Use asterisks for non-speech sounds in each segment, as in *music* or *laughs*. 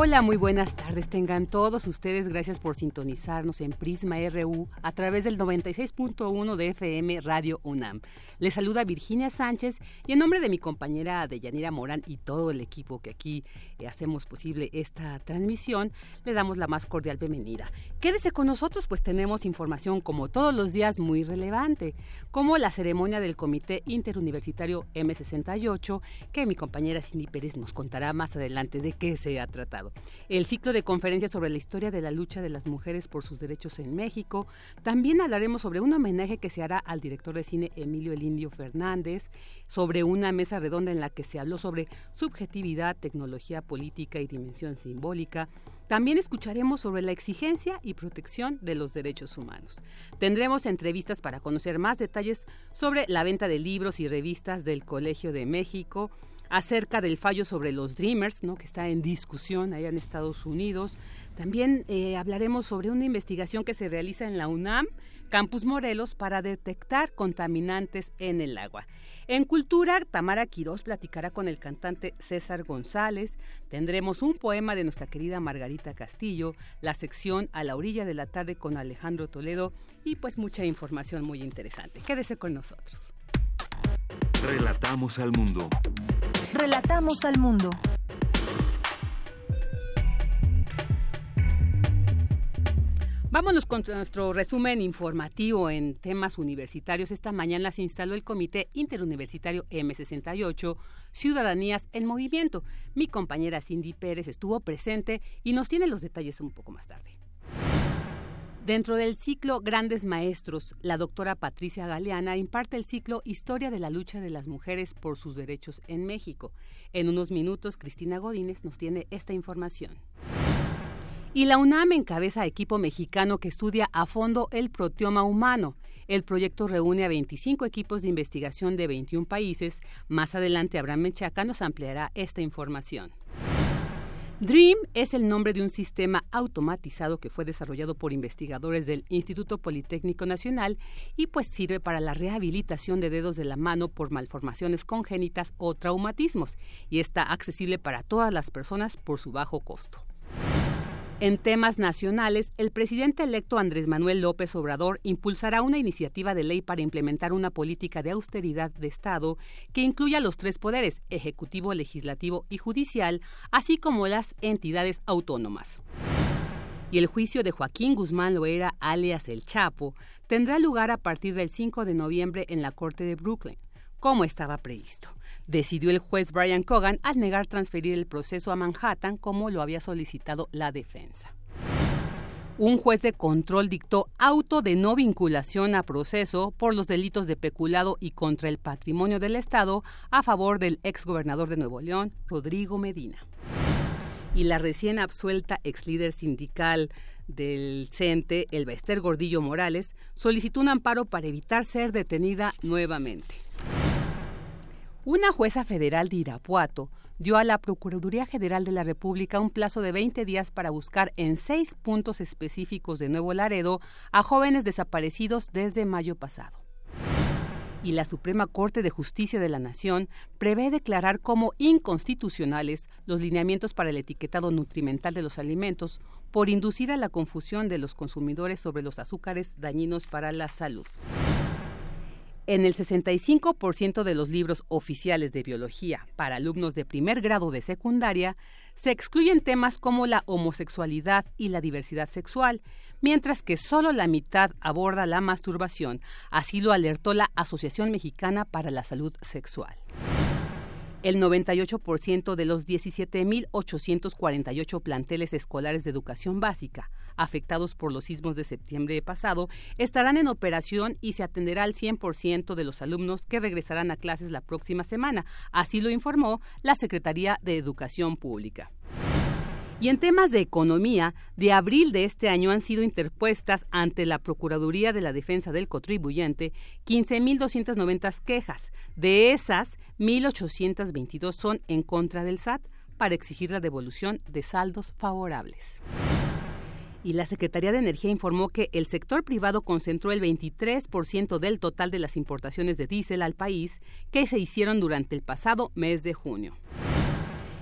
Hola, muy buenas tardes. Tengan todos ustedes. Gracias por sintonizarnos en Prisma RU a través del 96.1 de FM Radio UNAM. Les saluda Virginia Sánchez y en nombre de mi compañera Deyanira Morán y todo el equipo que aquí eh, hacemos posible esta transmisión, le damos la más cordial bienvenida. Quédese con nosotros, pues tenemos información como todos los días muy relevante, como la ceremonia del Comité Interuniversitario M68, que mi compañera Cindy Pérez nos contará más adelante de qué se ha tratado el ciclo de conferencias sobre la historia de la lucha de las mujeres por sus derechos en México. También hablaremos sobre un homenaje que se hará al director de cine Emilio El Indio Fernández, sobre una mesa redonda en la que se habló sobre subjetividad, tecnología política y dimensión simbólica. También escucharemos sobre la exigencia y protección de los derechos humanos. Tendremos entrevistas para conocer más detalles sobre la venta de libros y revistas del Colegio de México, acerca del fallo sobre los Dreamers, ¿no? que está en discusión allá en Estados Unidos. También eh, hablaremos sobre una investigación que se realiza en la UNAM, Campus Morelos, para detectar contaminantes en el agua. En Cultura, Tamara Quirós platicará con el cantante César González. Tendremos un poema de nuestra querida Margarita Castillo, la sección A la orilla de la tarde con Alejandro Toledo y pues mucha información muy interesante. Quédese con nosotros. Relatamos al mundo. Relatamos al mundo. Vámonos con nuestro resumen informativo en temas universitarios. Esta mañana se instaló el Comité Interuniversitario M68, Ciudadanías en Movimiento. Mi compañera Cindy Pérez estuvo presente y nos tiene los detalles un poco más tarde. Dentro del ciclo Grandes Maestros, la doctora Patricia Galeana imparte el ciclo Historia de la lucha de las mujeres por sus derechos en México. En unos minutos, Cristina Godínez nos tiene esta información. Y la UNAM encabeza equipo mexicano que estudia a fondo el proteoma humano. El proyecto reúne a 25 equipos de investigación de 21 países. Más adelante, Abraham Menchaca nos ampliará esta información. DREAM es el nombre de un sistema automatizado que fue desarrollado por investigadores del Instituto Politécnico Nacional y pues sirve para la rehabilitación de dedos de la mano por malformaciones congénitas o traumatismos y está accesible para todas las personas por su bajo costo. En temas nacionales, el presidente electo Andrés Manuel López Obrador impulsará una iniciativa de ley para implementar una política de austeridad de Estado que incluya los tres poderes, ejecutivo, legislativo y judicial, así como las entidades autónomas. Y el juicio de Joaquín Guzmán Loera, alias El Chapo, tendrá lugar a partir del 5 de noviembre en la Corte de Brooklyn, como estaba previsto decidió el juez Brian Cogan al negar transferir el proceso a Manhattan como lo había solicitado la defensa. Un juez de control dictó auto de no vinculación a proceso por los delitos de peculado y contra el patrimonio del Estado a favor del exgobernador de Nuevo León, Rodrigo Medina. Y la recién absuelta ex líder sindical del CENTE, el Bester Gordillo Morales, solicitó un amparo para evitar ser detenida nuevamente. Una jueza federal de Irapuato dio a la Procuraduría General de la República un plazo de 20 días para buscar en seis puntos específicos de Nuevo Laredo a jóvenes desaparecidos desde mayo pasado. Y la Suprema Corte de Justicia de la Nación prevé declarar como inconstitucionales los lineamientos para el etiquetado nutrimental de los alimentos por inducir a la confusión de los consumidores sobre los azúcares dañinos para la salud. En el 65% de los libros oficiales de biología para alumnos de primer grado de secundaria se excluyen temas como la homosexualidad y la diversidad sexual, mientras que solo la mitad aborda la masturbación, así lo alertó la Asociación Mexicana para la Salud Sexual. El 98% de los 17.848 planteles escolares de educación básica afectados por los sismos de septiembre pasado estarán en operación y se atenderá al 100% de los alumnos que regresarán a clases la próxima semana. Así lo informó la Secretaría de Educación Pública. Y en temas de economía, de abril de este año han sido interpuestas ante la Procuraduría de la Defensa del Contribuyente 15.290 quejas. De esas, 1.822 son en contra del SAT para exigir la devolución de saldos favorables. Y la Secretaría de Energía informó que el sector privado concentró el 23% del total de las importaciones de diésel al país que se hicieron durante el pasado mes de junio.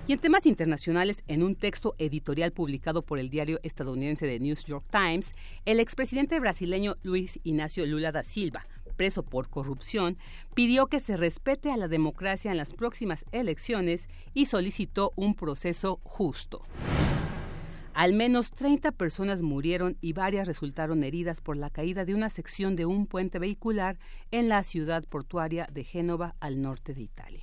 Y en temas internacionales, en un texto editorial publicado por el diario estadounidense The New York Times, el expresidente brasileño Luis Ignacio Lula da Silva, preso por corrupción, pidió que se respete a la democracia en las próximas elecciones y solicitó un proceso justo. Al menos 30 personas murieron y varias resultaron heridas por la caída de una sección de un puente vehicular en la ciudad portuaria de Génova, al norte de Italia.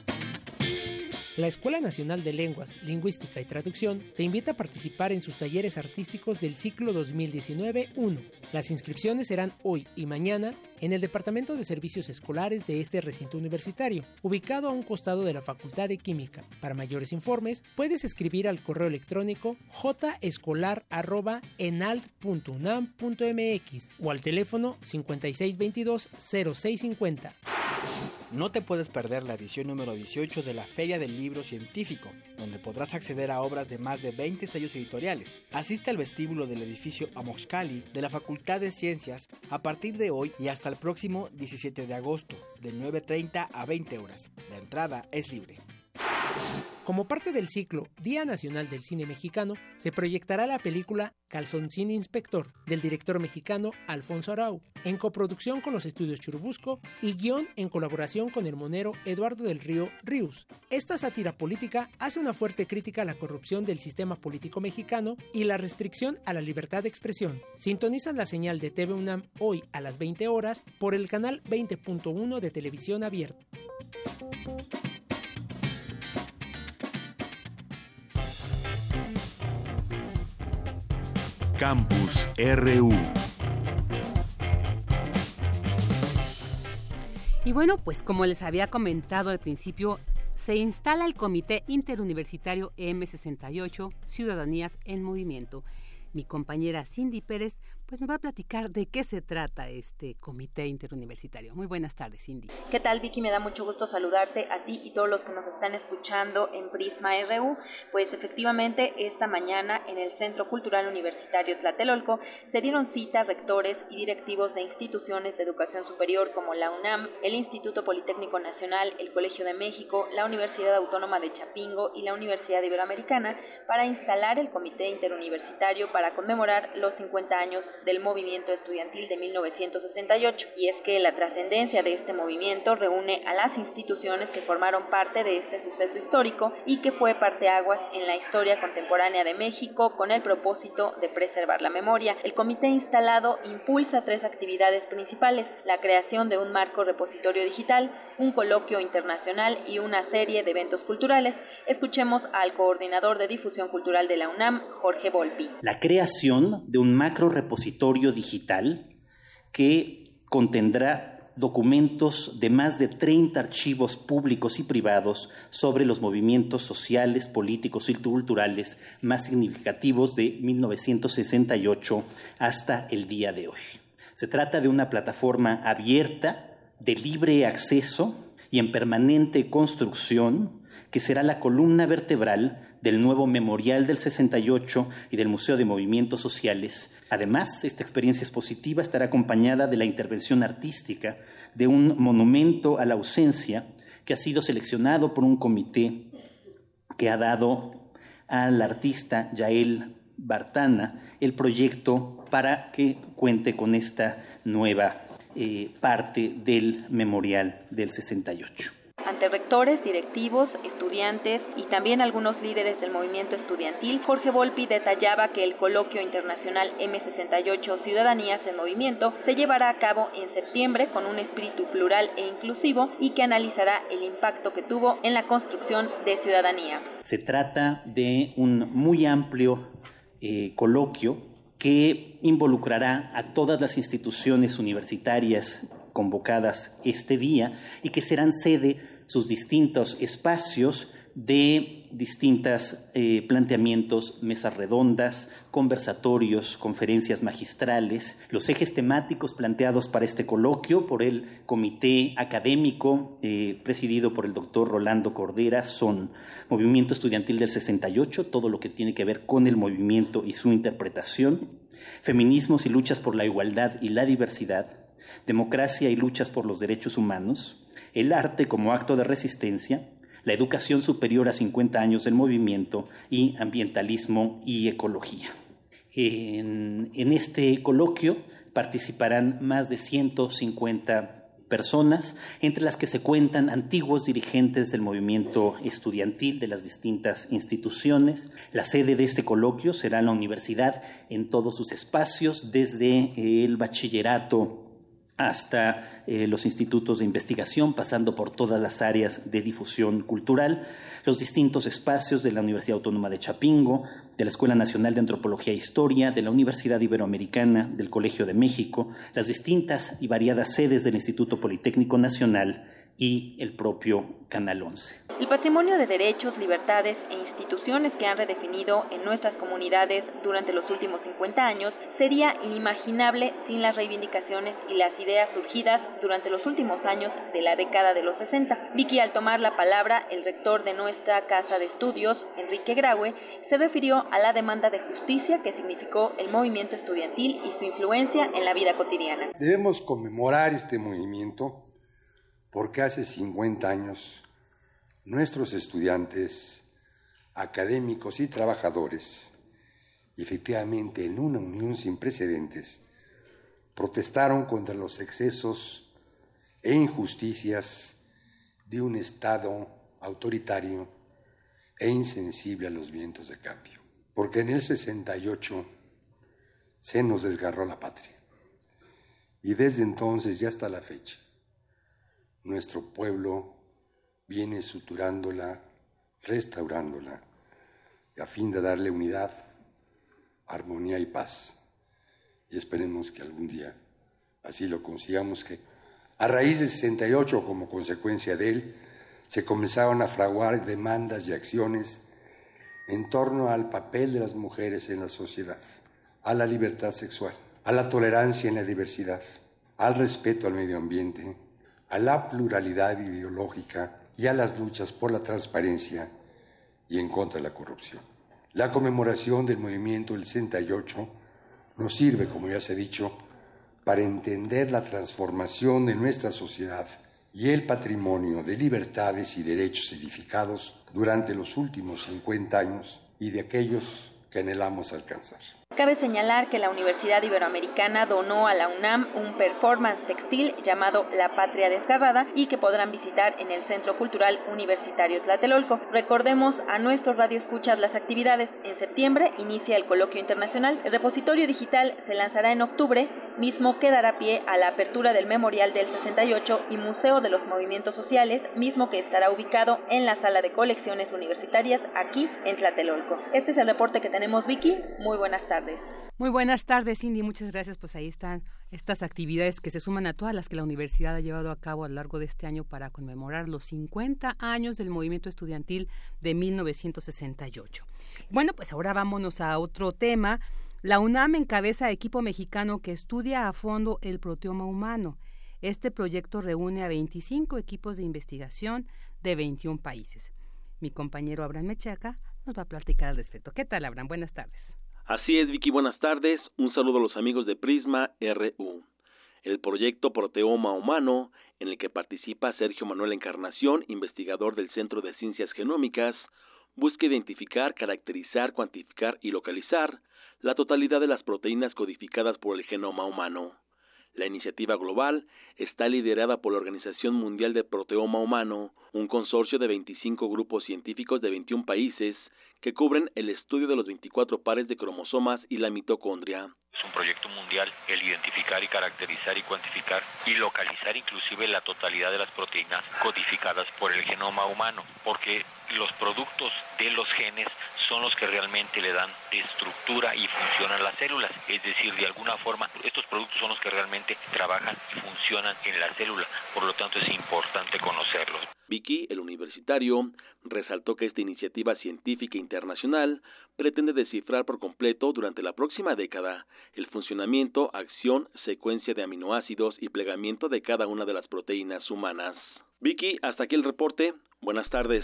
La Escuela Nacional de Lenguas, Lingüística y Traducción te invita a participar en sus talleres artísticos del ciclo 2019-1. Las inscripciones serán hoy y mañana en el Departamento de Servicios Escolares de este recinto universitario, ubicado a un costado de la Facultad de Química. Para mayores informes, puedes escribir al correo electrónicojescolar.enalt.unam.mx o al teléfono 5622-0650. No te puedes perder la edición número 18 de la Feria del Libro Científico, donde podrás acceder a obras de más de 20 sellos editoriales. Asiste al vestíbulo del edificio Amoxcali de la Facultad de Ciencias a partir de hoy y hasta el próximo 17 de agosto, de 9.30 a 20 horas. La entrada es libre. Como parte del ciclo Día Nacional del Cine Mexicano, se proyectará la película Calzoncín Inspector del director mexicano Alfonso Arau, en coproducción con los estudios Churubusco y guion en colaboración con el monero Eduardo del Río Ríos. Esta sátira política hace una fuerte crítica a la corrupción del sistema político mexicano y la restricción a la libertad de expresión. Sintonizan la señal de TV UNAM hoy a las 20 horas por el canal 20.1 de televisión abierta. Campus RU. Y bueno, pues como les había comentado al principio, se instala el Comité Interuniversitario M68 Ciudadanías en Movimiento. Mi compañera Cindy Pérez pues nos va a platicar de qué se trata este comité interuniversitario. Muy buenas tardes, Cindy. ¿Qué tal, Vicky? Me da mucho gusto saludarte a ti y todos los que nos están escuchando en Prisma RU. Pues efectivamente, esta mañana en el Centro Cultural Universitario Tlatelolco se dieron cita rectores y directivos de instituciones de educación superior como la UNAM, el Instituto Politécnico Nacional, el Colegio de México, la Universidad Autónoma de Chapingo y la Universidad Iberoamericana para instalar el comité interuniversitario para conmemorar los 50 años del movimiento estudiantil de 1968. Y es que la trascendencia de este movimiento reúne a las instituciones que formaron parte de este suceso histórico y que fue parteaguas en la historia contemporánea de México con el propósito de preservar la memoria. El comité instalado impulsa tres actividades principales, la creación de un marco repositorio digital, un coloquio internacional y una serie de eventos culturales. Escuchemos al coordinador de difusión cultural de la UNAM, Jorge Volpi. La creación de un macro repositorio digital que contendrá documentos de más de 30 archivos públicos y privados sobre los movimientos sociales, políticos y culturales más significativos de 1968 hasta el día de hoy. Se trata de una plataforma abierta, de libre acceso y en permanente construcción, que será la columna vertebral del nuevo Memorial del 68 y del Museo de Movimientos Sociales Además, esta experiencia expositiva estará acompañada de la intervención artística de un monumento a la ausencia que ha sido seleccionado por un comité que ha dado al artista Yael Bartana el proyecto para que cuente con esta nueva eh, parte del memorial del 68 ante rectores, directivos, estudiantes y también algunos líderes del movimiento estudiantil, Jorge Volpi detallaba que el coloquio internacional M68 Ciudadanías en Movimiento se llevará a cabo en septiembre con un espíritu plural e inclusivo y que analizará el impacto que tuvo en la construcción de ciudadanía. Se trata de un muy amplio eh, coloquio que involucrará a todas las instituciones universitarias convocadas este día y que serán sede sus distintos espacios de distintos eh, planteamientos, mesas redondas, conversatorios, conferencias magistrales, los ejes temáticos planteados para este coloquio por el comité académico eh, presidido por el doctor Rolando Cordera son movimiento estudiantil del 68, todo lo que tiene que ver con el movimiento y su interpretación, feminismos y luchas por la igualdad y la diversidad, democracia y luchas por los derechos humanos, el arte como acto de resistencia, la educación superior a 50 años del movimiento y ambientalismo y ecología. En, este coloquio participarán más de 150 personas, entre las que se cuentan antiguos dirigentes del movimiento estudiantil de las distintas instituciones. La sede de este coloquio será la universidad en todos sus espacios, desde el bachillerato hasta eh, los institutos de investigación, pasando por todas las áreas de difusión cultural, los distintos espacios de la Universidad Autónoma de Chapingo, de la Escuela Nacional de Antropología e Historia, de la Universidad Iberoamericana, del Colegio de México, las distintas y variadas sedes del Instituto Politécnico Nacional y el propio Canal 11. El patrimonio de derechos, libertades e instituciones que han redefinido en nuestras comunidades durante los últimos 50 años sería inimaginable sin las reivindicaciones y las ideas surgidas durante los últimos años de la década de los 60. Vicky, al tomar la palabra, el rector de nuestra casa de estudios, Enrique Graue, se refirió a la demanda de justicia que significó el movimiento estudiantil y su influencia en la vida cotidiana. Debemos conmemorar este movimiento porque hace 50 años nuestros estudiantes, académicos y trabajadores, efectivamente en una unión sin precedentes, protestaron contra los excesos e injusticias de un Estado autoritario e insensible a los vientos de cambio. Porque en el 68 se nos desgarró la patria. Y desde entonces y hasta la fecha, nuestro pueblo viene suturándola, restaurándola, a fin de darle unidad, armonía y paz. Y esperemos que algún día así lo consigamos, que a raíz de 68, como consecuencia de él, se comenzaron a fraguar demandas y acciones en torno al papel de las mujeres en la sociedad, a la libertad sexual, a la tolerancia en la diversidad, al respeto al medio ambiente, a la pluralidad ideológica y a las luchas por la transparencia y en contra de la corrupción. La conmemoración del movimiento del 68 nos sirve, como ya se ha dicho, para entender la transformación de nuestra sociedad y el patrimonio de libertades y derechos edificados durante los últimos 50 años y de aquellos que anhelamos alcanzar. Cabe señalar que la Universidad Iberoamericana donó a la UNAM un performance textil llamado La Patria Desgarrada y que podrán visitar en el Centro Cultural Universitario Tlatelolco. Recordemos a nuestros radioescuchas las actividades. En septiembre inicia el coloquio internacional. El repositorio digital se lanzará en octubre, mismo que dará pie a la apertura del Memorial del 68 y Museo de los Movimientos Sociales, mismo que estará ubicado en la sala de colecciones universitarias aquí en Tlatelolco. Este es el reporte que tenemos, Vicky. Muy buenas tardes. Muy buenas tardes, Cindy. Muchas gracias. Pues ahí están estas actividades que se suman a todas las que la universidad ha llevado a cabo a lo largo de este año para conmemorar los 50 años del movimiento estudiantil de 1968. Bueno, pues ahora vámonos a otro tema. La UNAM encabeza equipo mexicano que estudia a fondo el proteoma humano. Este proyecto reúne a 25 equipos de investigación de 21 países. Mi compañero Abraham Mechaca nos va a platicar al respecto. ¿Qué tal, Abraham? Buenas tardes. Así es, Vicky, buenas tardes. Un saludo a los amigos de Prisma RU. El proyecto Proteoma Humano, en el que participa Sergio Manuel Encarnación, investigador del Centro de Ciencias Genómicas, busca identificar, caracterizar, cuantificar y localizar la totalidad de las proteínas codificadas por el genoma humano. La iniciativa global está liderada por la Organización Mundial de Proteoma Humano, un consorcio de 25 grupos científicos de 21 países que cubren el estudio de los 24 pares de cromosomas y la mitocondria. Es un proyecto mundial el identificar y caracterizar y cuantificar y localizar inclusive la totalidad de las proteínas codificadas por el genoma humano, porque los productos de los genes son los que realmente le dan estructura y función a las células. Es decir, de alguna forma, estos productos son los que realmente trabajan y funcionan en la célula. Por lo tanto, es importante conocerlos. Vicky, el universitario, resaltó que esta iniciativa científica internacional pretende descifrar por completo durante la próxima década el funcionamiento, acción, secuencia de aminoácidos y plegamiento de cada una de las proteínas humanas. Vicky, hasta aquí el reporte. Buenas tardes.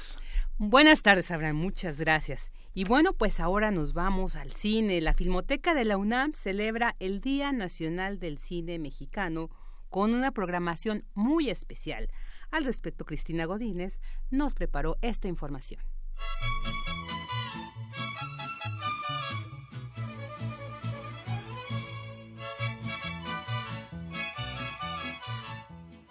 Buenas tardes, Abraham. Muchas gracias. Y bueno, pues ahora nos vamos al cine. La Filmoteca de la UNAM celebra el Día Nacional del Cine Mexicano con una programación muy especial. Al respecto, Cristina Godínez nos preparó esta información.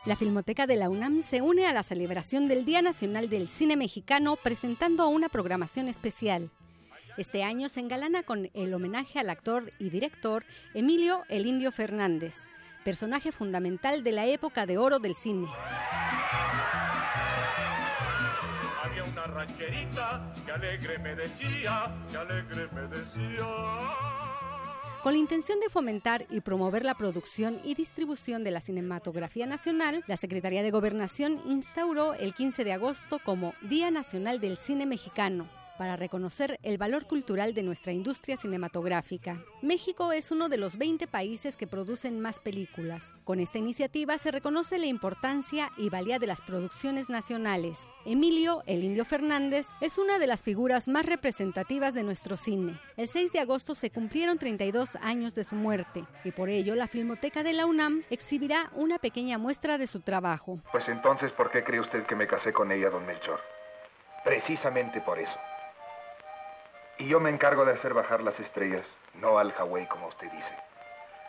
La Filmoteca de la UNAM se une a la celebración del Día Nacional del Cine Mexicano presentando una programación especial. Este año se engalana con el homenaje al actor y director Emilio El Indio Fernández, personaje fundamental de la época de oro del cine. Había una rancherita que alegre me decía, que alegre me decía. Con la intención de fomentar y promover la producción y distribución de la cinematografía nacional, la Secretaría de Gobernación instauró el 15 de agosto como Día Nacional del Cine Mexicano, para reconocer el valor cultural de nuestra industria cinematográfica. México es uno de los 20 países que producen más películas. Con esta iniciativa se reconoce la importancia y valía de las producciones nacionales. Emilio, el Indio Fernández, es una de las figuras más representativas de nuestro cine. El 6 de agosto se cumplieron 32 años de su muerte y por ello la Filmoteca de la UNAM exhibirá una pequeña muestra de su trabajo. Pues entonces, ¿por qué cree usted que me casé con ella, don Melchor? Precisamente por eso. Y yo me encargo de hacer bajar las estrellas, no al Hawái como usted dice,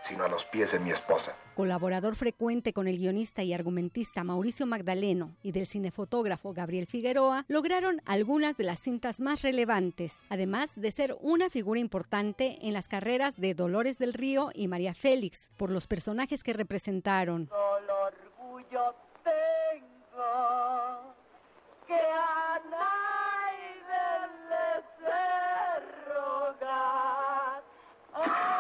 sino a los pies de mi esposa. Colaborador frecuente con el guionista y argumentista Mauricio Magdaleno y del cinefotógrafo Gabriel Figueroa, lograron algunas de las cintas más relevantes, además de ser una figura importante en las carreras de Dolores del Río y María Félix, por los personajes que representaron. orgullo tengo que Oh!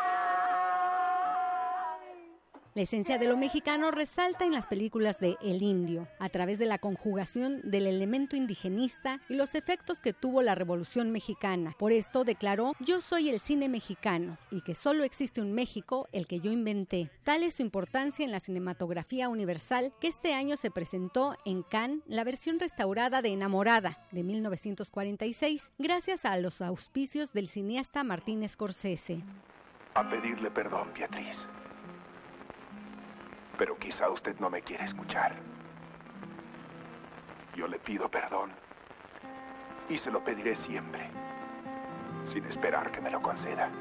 La esencia de lo mexicano resalta en las películas de El Indio, a través de la conjugación del elemento indigenista y los efectos que tuvo la Revolución Mexicana. Por esto declaró, yo soy el cine mexicano y que solo existe un México, el que yo inventé. Tal es su importancia en la cinematografía universal que este año se presentó en Cannes la versión restaurada de Enamorada de 1946, gracias a los auspicios del cineasta Martín Scorsese. A pedirle perdón, Beatriz pero quizá usted no me quiere escuchar. Yo le pido perdón y se lo pediré siempre, sin esperar que me lo conceda.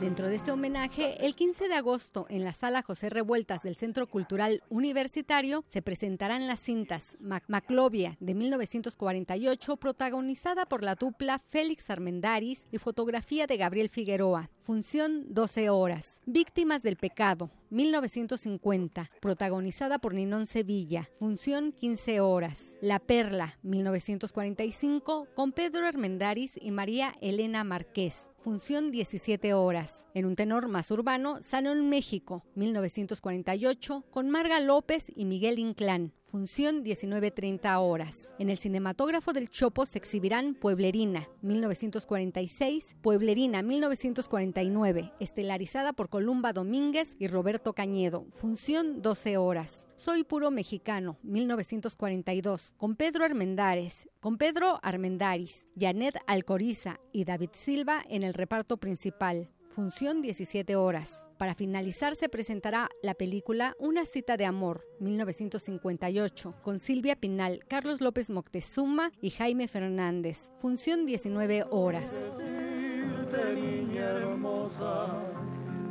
Dentro de este homenaje, el 15 de agosto en la sala José Revueltas del Centro Cultural Universitario se presentarán las cintas Maclovia de 1948, protagonizada por la dupla Félix Armendaris y fotografía de Gabriel Figueroa. Función 12 horas. Víctimas del pecado 1950, protagonizada por Ninón Sevilla, función 15 horas. La Perla, 1945, con Pedro Armendáriz y María Elena Márquez, función 17 horas. En un tenor más urbano, Sano en México, 1948, con Marga López y Miguel Inclán, función 19.30 horas. En el cinematógrafo del Chopo se exhibirán Pueblerina, 1946, Pueblerina, 1949, estelarizada por Columba Domínguez y Roberto Cañedo, función 12 horas. Soy puro mexicano, 1942, con Pedro Armendáriz, con Pedro Armendáriz, Janet Alcoriza y David Silva en el reparto principal. Función 17 horas. Para finalizar se presentará la película Una cita de amor, 1958, con Silvia Pinal, Carlos López Moctezuma y Jaime Fernández. Función 19 horas.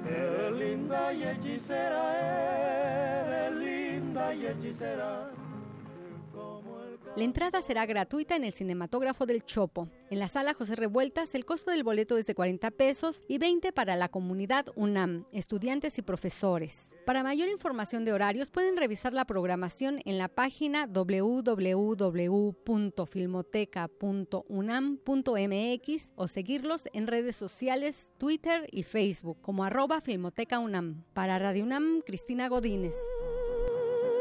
Eres linda y hechicera, linda La entrada será gratuita en el cinematógrafo del Chopo. En la sala José Revueltas el costo del boleto es de 40 pesos y 20 para la comunidad UNAM, estudiantes y profesores. Para mayor información de horarios pueden revisar la programación en la página www.filmoteca.unam.mx o seguirlos en redes sociales Twitter y Facebook como arroba Filmoteca UNAM. Para Radio UNAM, Cristina Godínez.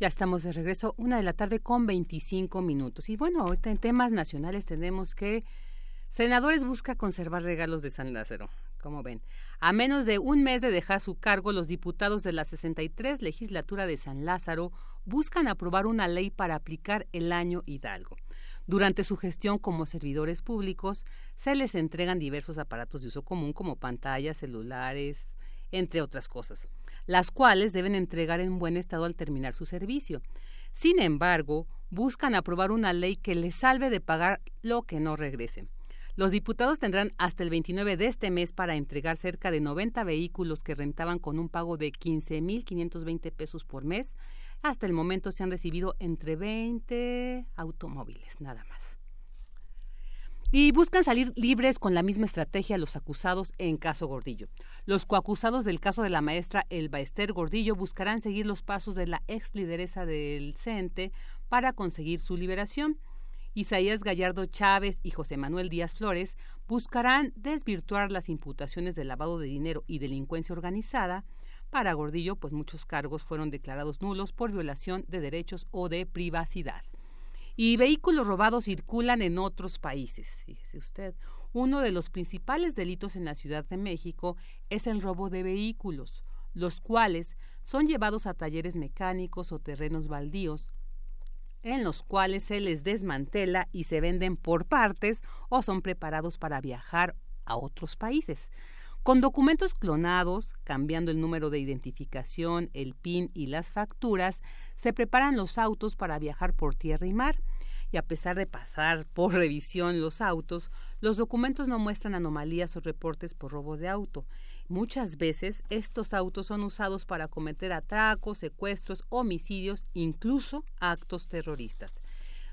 Ya estamos de regreso, una de la tarde con 25 minutos. Y bueno, ahorita en temas nacionales tenemos que senadores busca conservar regalos de San Lázaro. Como ven, a menos de un mes de dejar su cargo, los diputados de la 63 legislatura de San Lázaro buscan aprobar una ley para aplicar el año Hidalgo. Durante su gestión como servidores públicos, se les entregan diversos aparatos de uso común como pantallas, celulares, entre otras cosas, las cuales deben entregar en buen estado al terminar su servicio. Sin embargo, buscan aprobar una ley que les salve de pagar lo que no regresen. Los diputados tendrán hasta el 29 de este mes para entregar cerca de 90 vehículos que rentaban con un pago de 15.520 pesos por mes. Hasta el momento se han recibido entre 20 automóviles, nada más. Y buscan salir libres con la misma estrategia los acusados en caso Gordillo. Los coacusados del caso de la maestra Elba Esther Gordillo buscarán seguir los pasos de la ex lideresa del CENTE para conseguir su liberación. Isaías Gallardo Chávez y José Manuel Díaz Flores buscarán desvirtuar las imputaciones de lavado de dinero y delincuencia organizada. Para Gordillo, pues muchos cargos fueron declarados nulos por violación de derechos o de privacidad. Y vehículos robados circulan en otros países. Fíjese usted, uno de los principales delitos en la Ciudad de México es el robo de vehículos, los cuales son llevados a talleres mecánicos o terrenos baldíos en los cuales se les desmantela y se venden por partes o son preparados para viajar a otros países. Con documentos clonados, cambiando el número de identificación, el PIN y las facturas, se preparan los autos para viajar por tierra y mar. Y a pesar de pasar por *laughs* revisión los autos, los documentos no muestran anomalías o reportes por robo de auto. Muchas veces estos autos son usados para cometer atracos, secuestros, homicidios, incluso actos terroristas.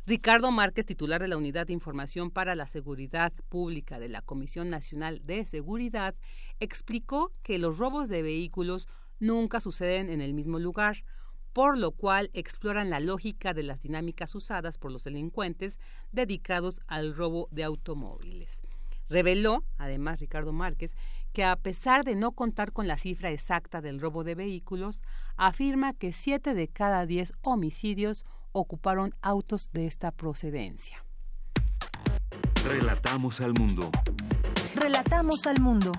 Ricardo Márquez, titular de la Unidad de Información para la Seguridad Pública de la Comisión Nacional de Seguridad, explicó que los robos de vehículos nunca suceden en el mismo lugar, por lo cual exploran la lógica de las dinámicas usadas por los delincuentes dedicados al robo de automóviles. Reveló, además, Ricardo Márquez, que a pesar de no contar con la cifra exacta del robo de vehículos, afirma que siete de cada diez homicidios ocuparon autos de esta procedencia. Relatamos al mundo. Relatamos al mundo.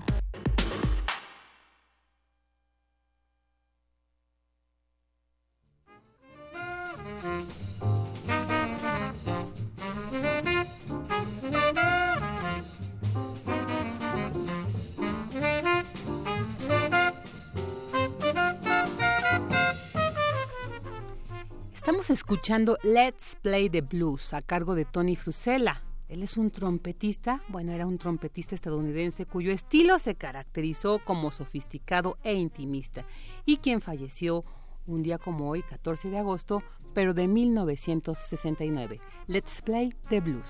Estamos escuchando Let's Play the Blues a cargo de Tony Frusella. Él es un trompetista, bueno, era un trompetista estadounidense cuyo estilo se caracterizó como sofisticado e intimista y quien falleció un día como hoy, 14 de agosto, pero de 1969. Let's Play the Blues.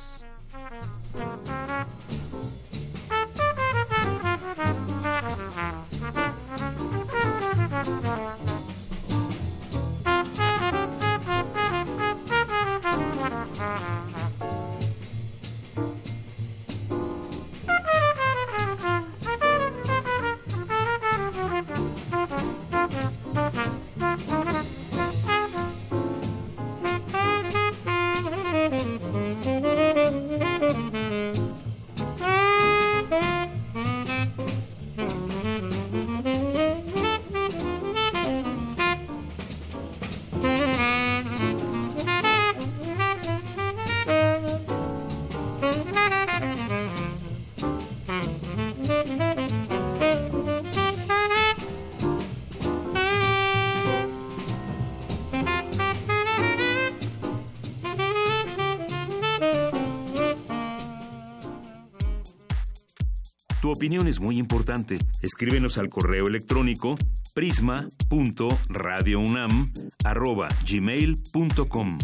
Opinión es muy importante. Escríbenos al correo electrónico prisma.radiounam@gmail.com.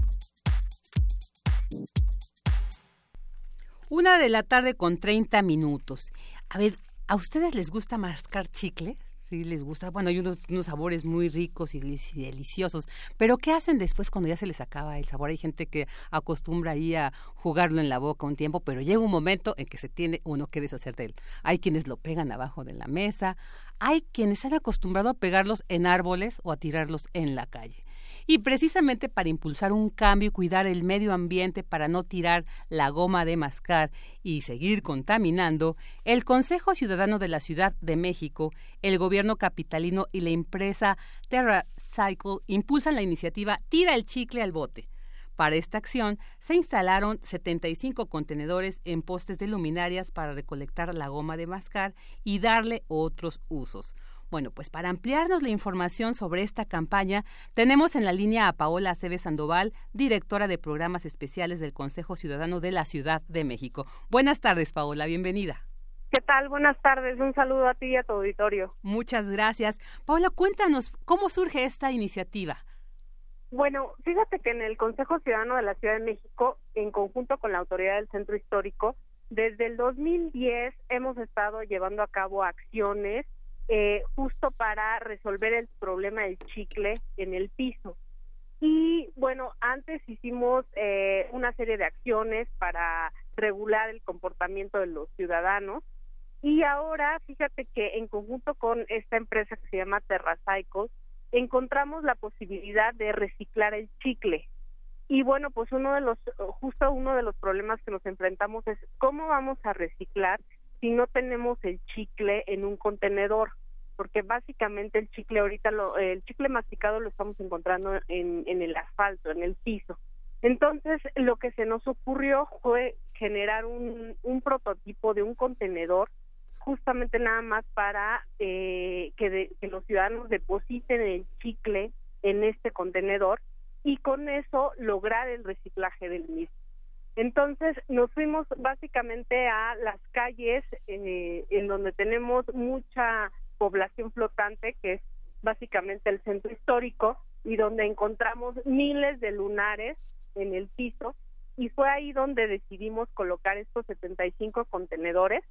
Una de la tarde con 30 minutos. A ver, ¿a ustedes les gusta mascar chicle? Sí, les gusta. Bueno, hay unos, unos sabores muy ricos y deliciosos. Pero ¿qué hacen después cuando ya se les acaba el sabor? Hay gente que acostumbra ahí a jugarlo en la boca un tiempo, pero llega un momento en que se tiene uno que deshacer de él. Hay quienes lo pegan abajo de la mesa. Hay quienes han acostumbrado a pegarlos en árboles o a tirarlos en la calle. Y precisamente para impulsar un cambio y cuidar el medio ambiente para no tirar la goma de mascar y seguir contaminando, el Consejo Ciudadano de la Ciudad de México, el gobierno capitalino y la empresa Terra Cycle impulsan la iniciativa Tira el chicle al bote. Para esta acción se instalaron 75 contenedores en postes de luminarias para recolectar la goma de mascar y darle otros usos. Bueno, pues para ampliarnos la información sobre esta campaña, tenemos en la línea a Paola Aceves Sandoval, directora de programas especiales del Consejo Ciudadano de la Ciudad de México. Buenas tardes, Paola, bienvenida. ¿Qué tal? Buenas tardes. Un saludo a ti y a tu auditorio. Muchas gracias. Paola, cuéntanos, ¿cómo surge esta iniciativa? Bueno, fíjate que en el Consejo Ciudadano de la Ciudad de México, en conjunto con la Autoridad del Centro Histórico, desde el 2010 hemos estado llevando a cabo acciones eh, justo para resolver el problema del chicle en el piso. Y bueno, antes hicimos eh, una serie de acciones para regular el comportamiento de los ciudadanos y ahora fíjate que en conjunto con esta empresa que se llama TerraCycle encontramos la posibilidad de reciclar el chicle. Y bueno, pues uno de los, justo uno de los problemas que nos enfrentamos es cómo vamos a reciclar si no tenemos el chicle en un contenedor, porque básicamente el chicle ahorita, lo, el chicle masticado lo estamos encontrando en, el asfalto, en el piso. Entonces, lo que se nos ocurrió fue generar un, un prototipo de un contenedor justamente nada más para eh, que, que los ciudadanos depositen el chicle en este contenedor y con eso lograr el reciclaje del mismo. Entonces nos fuimos básicamente a las calles eh, en donde tenemos mucha población flotante, que es básicamente el centro histórico, y donde encontramos miles de lunares en el piso, y fue ahí donde decidimos colocar estos 75 contenedores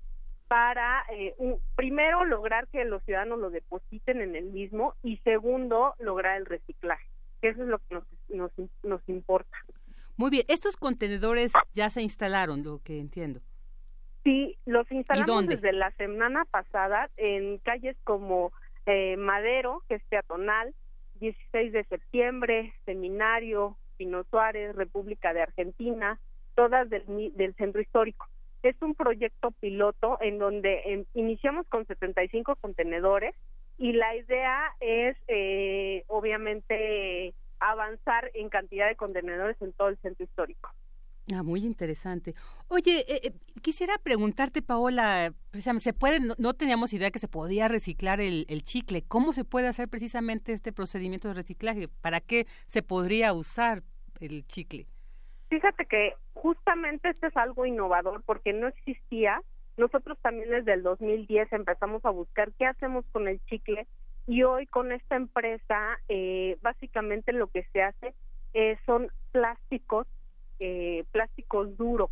para, eh, primero, lograr que los ciudadanos lo depositen en el mismo, y segundo, lograr el reciclaje, que eso es lo que nos, nos, nos importa. Muy bien, estos contenedores ya se instalaron, lo que entiendo. Sí, los instalamos desde la semana pasada en calles como eh, Madero, que es peatonal, 16 de septiembre, Seminario, Pino Suárez, República de Argentina, todas del, del centro histórico. Es un proyecto piloto en donde iniciamos con 75 contenedores y la idea es, eh, obviamente, avanzar en cantidad de contenedores en todo el centro histórico. Ah, muy interesante. Oye, eh, eh, quisiera preguntarte, Paola, precisamente, ¿se puede, no, teníamos idea que se podía reciclar el, el, chicle. ¿Cómo se puede hacer precisamente este procedimiento de reciclaje? ¿Para qué se podría usar el chicle? Fíjate que justamente este es algo innovador porque no existía. Nosotros también desde el 2010 empezamos a buscar qué hacemos con el chicle y hoy con esta empresa eh, básicamente lo que se hace eh, son plásticos, eh, plásticos duros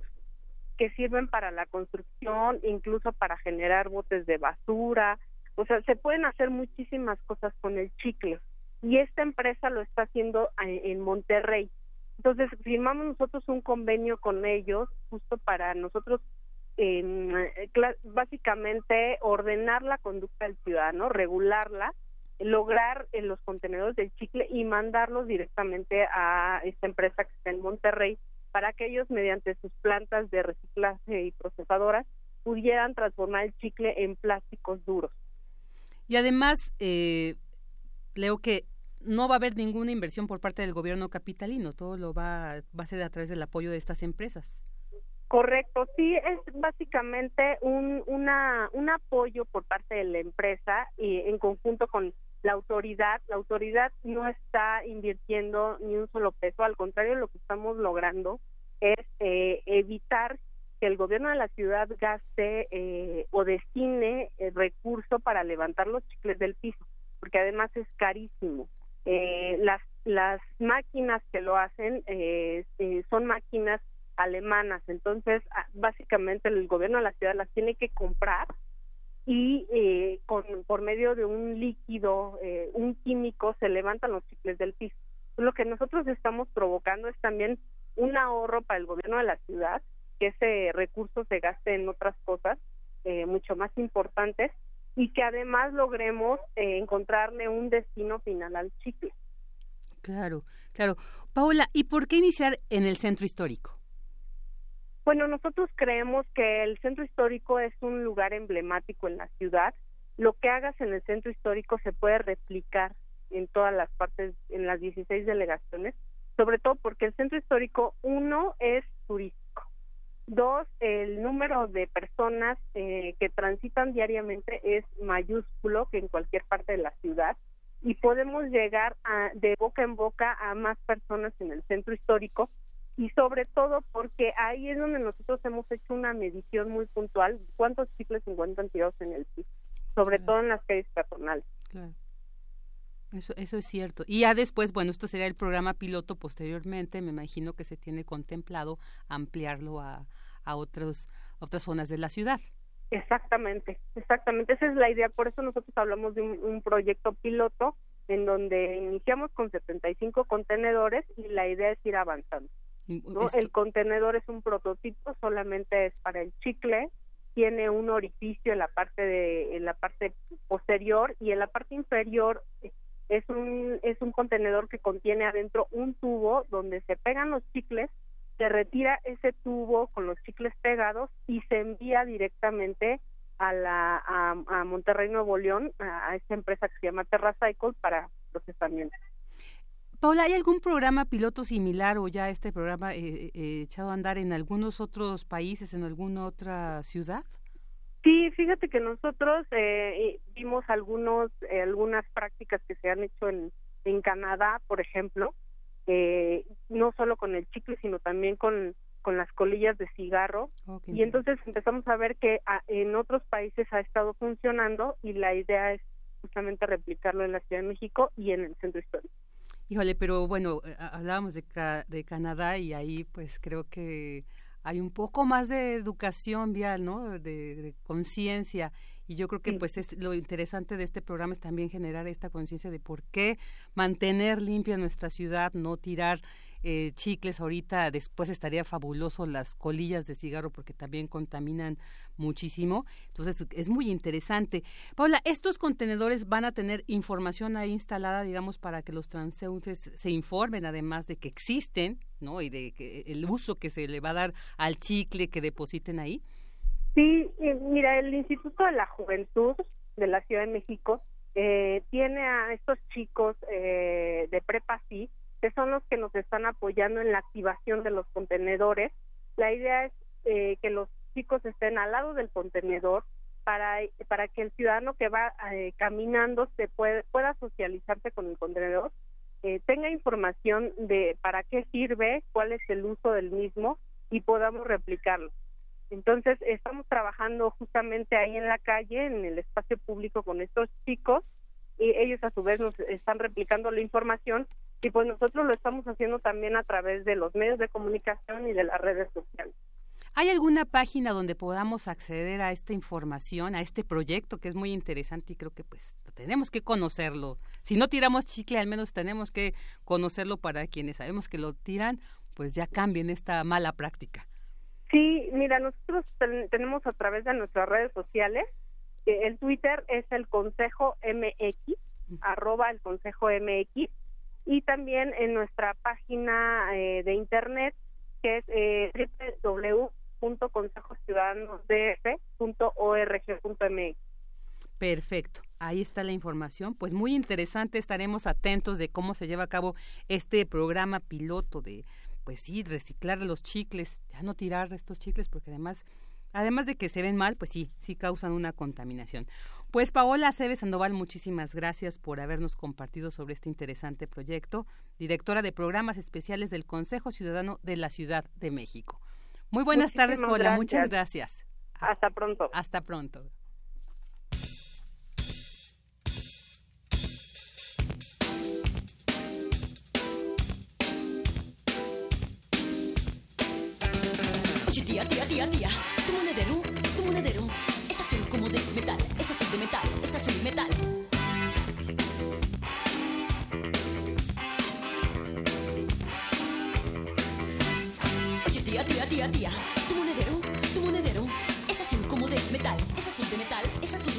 que sirven para la construcción, incluso para generar botes de basura, o sea, se pueden hacer muchísimas cosas con el chicle y esta empresa lo está haciendo en Monterrey. Entonces firmamos nosotros un convenio con ellos justo para nosotros eh, básicamente ordenar la conducta del ciudadano, regularla lograr en los contenedores del chicle y mandarlos directamente a esta empresa que está en Monterrey para que ellos mediante sus plantas de reciclaje y procesadoras pudieran transformar el chicle en plásticos duros. Y además, eh, leo que no va a haber ninguna inversión por parte del gobierno capitalino, todo lo va, va a ser a través del apoyo de estas empresas. Correcto, sí, es básicamente un, una, un apoyo por parte de la empresa y en conjunto con la autoridad. La autoridad no está invirtiendo ni un solo peso, al contrario, lo que estamos logrando es eh, evitar que el gobierno de la ciudad gaste eh, o destine el recurso para levantar los chicles del piso, porque además es carísimo. Eh, las las máquinas que lo hacen eh, son máquinas alemanas, entonces básicamente el gobierno de la ciudad las tiene que comprar y eh, con, por medio de un líquido, eh, un químico, se levantan los chicles del piso. Lo que nosotros estamos provocando es también un ahorro para el gobierno de la ciudad, que ese recurso se gaste en otras cosas eh, mucho más importantes y que además logremos eh, encontrarle un destino final al chicle. Claro, claro. Paola, ¿y por qué iniciar en el centro histórico? Bueno, nosotros creemos que el centro histórico es un lugar emblemático en la ciudad. Lo que hagas en el centro histórico se puede replicar en todas las partes, en las 16 delegaciones, sobre todo porque el centro histórico, uno, es turístico. Dos, el número de personas eh, que transitan diariamente es mayúsculo que en cualquier parte de la ciudad y podemos llegar a, de boca en boca a más personas en el centro histórico y sobre todo porque ahí es donde nosotros hemos hecho una medición muy puntual cuántos chicles se encuentran tirados en el piso, sobre todo en las calles peatonales. Claro. Eso, eso es cierto. Y ya después, bueno, esto sería el programa piloto posteriormente, me imagino que se tiene contemplado ampliarlo a, a otros, otras zonas de la ciudad. Exactamente, exactamente. Esa es la idea. Por eso nosotros hablamos de un, un proyecto piloto en donde iniciamos con 75 contenedores y la idea es ir avanzando. ¿No? El contenedor es un prototipo, solamente es para el chicle, tiene un orificio en la parte de en la parte posterior y en la parte inferior es un es un contenedor que contiene adentro un tubo donde se pegan los chicles, se retira ese tubo con los chicles pegados y se envía directamente a la a, a Monterrey Nuevo León a, a esta empresa que se llama TerraCycle para procesamiento. Paula, ¿hay algún programa piloto similar o ya este programa eh, eh, echado a andar en algunos otros países, en alguna otra ciudad? Sí, fíjate que nosotros eh, vimos algunos, eh, algunas prácticas que se han hecho en, en Canadá, por ejemplo, eh, no solo con el chicle, sino también con, con las colillas de cigarro. Okay. Y entonces empezamos a ver que a, en otros países ha estado funcionando y la idea es justamente replicarlo en la Ciudad de México y en el centro histórico. Híjole, pero bueno, hablábamos de, de Canadá y ahí pues creo que hay un poco más de educación vial, ¿no? De, de conciencia. Y yo creo que pues es, lo interesante de este programa es también generar esta conciencia de por qué mantener limpia nuestra ciudad, no tirar eh, chicles ahorita, después estaría fabuloso las colillas de cigarro porque también contaminan muchísimo. Entonces es muy interesante. Paula, estos contenedores van a tener información ahí instalada, digamos, para que los transeúntes se informen además de que existen, ¿no? Y de que el uso que se le va a dar al chicle que depositen ahí. Sí, mira, el Instituto de la Juventud de la Ciudad de México eh, tiene a estos chicos eh, de prepa sí que son los que nos están apoyando en la activación de los contenedores. La idea es eh, que los chicos estén al lado del contenedor para, para que el ciudadano que va eh, caminando se puede, pueda socializarse con el contenedor, eh, tenga información de para qué sirve, cuál es el uso del mismo y podamos replicarlo. Entonces, estamos trabajando justamente ahí en la calle, en el espacio público con estos chicos, y ellos a su vez nos están replicando la información y pues nosotros lo estamos haciendo también a través de los medios de comunicación y de las redes sociales. ¿Hay alguna página donde podamos acceder a esta información, a este proyecto que es muy interesante y creo que pues tenemos que conocerlo? Si no tiramos chicle, al menos tenemos que conocerlo para quienes sabemos que lo tiran, pues ya cambien esta mala práctica. Sí, mira, nosotros ten tenemos a través de nuestras redes sociales, eh, el Twitter es el Consejo MX, arroba el Consejo MX, y también en nuestra página eh, de internet que es eh. Perfecto, ahí está la información. Pues muy interesante, estaremos atentos de cómo se lleva a cabo este programa piloto de, pues sí, reciclar los chicles, ya no tirar estos chicles porque además, además de que se ven mal, pues sí, sí causan una contaminación. Pues Paola Aceves Sandoval, muchísimas gracias por habernos compartido sobre este interesante proyecto, directora de programas especiales del Consejo Ciudadano de la Ciudad de México. Muy buenas tardes, Pola. Muchas gracias. Hasta pronto. Hasta pronto. Oye, tía, tía, tía, tía, tu monedero, tu monedero es azul como de metal, es azul de metal, es azul de metal. Oye, tía, tía, tía, tía, tu monedero, tu monedero es azul como de metal, es azul de metal, es azul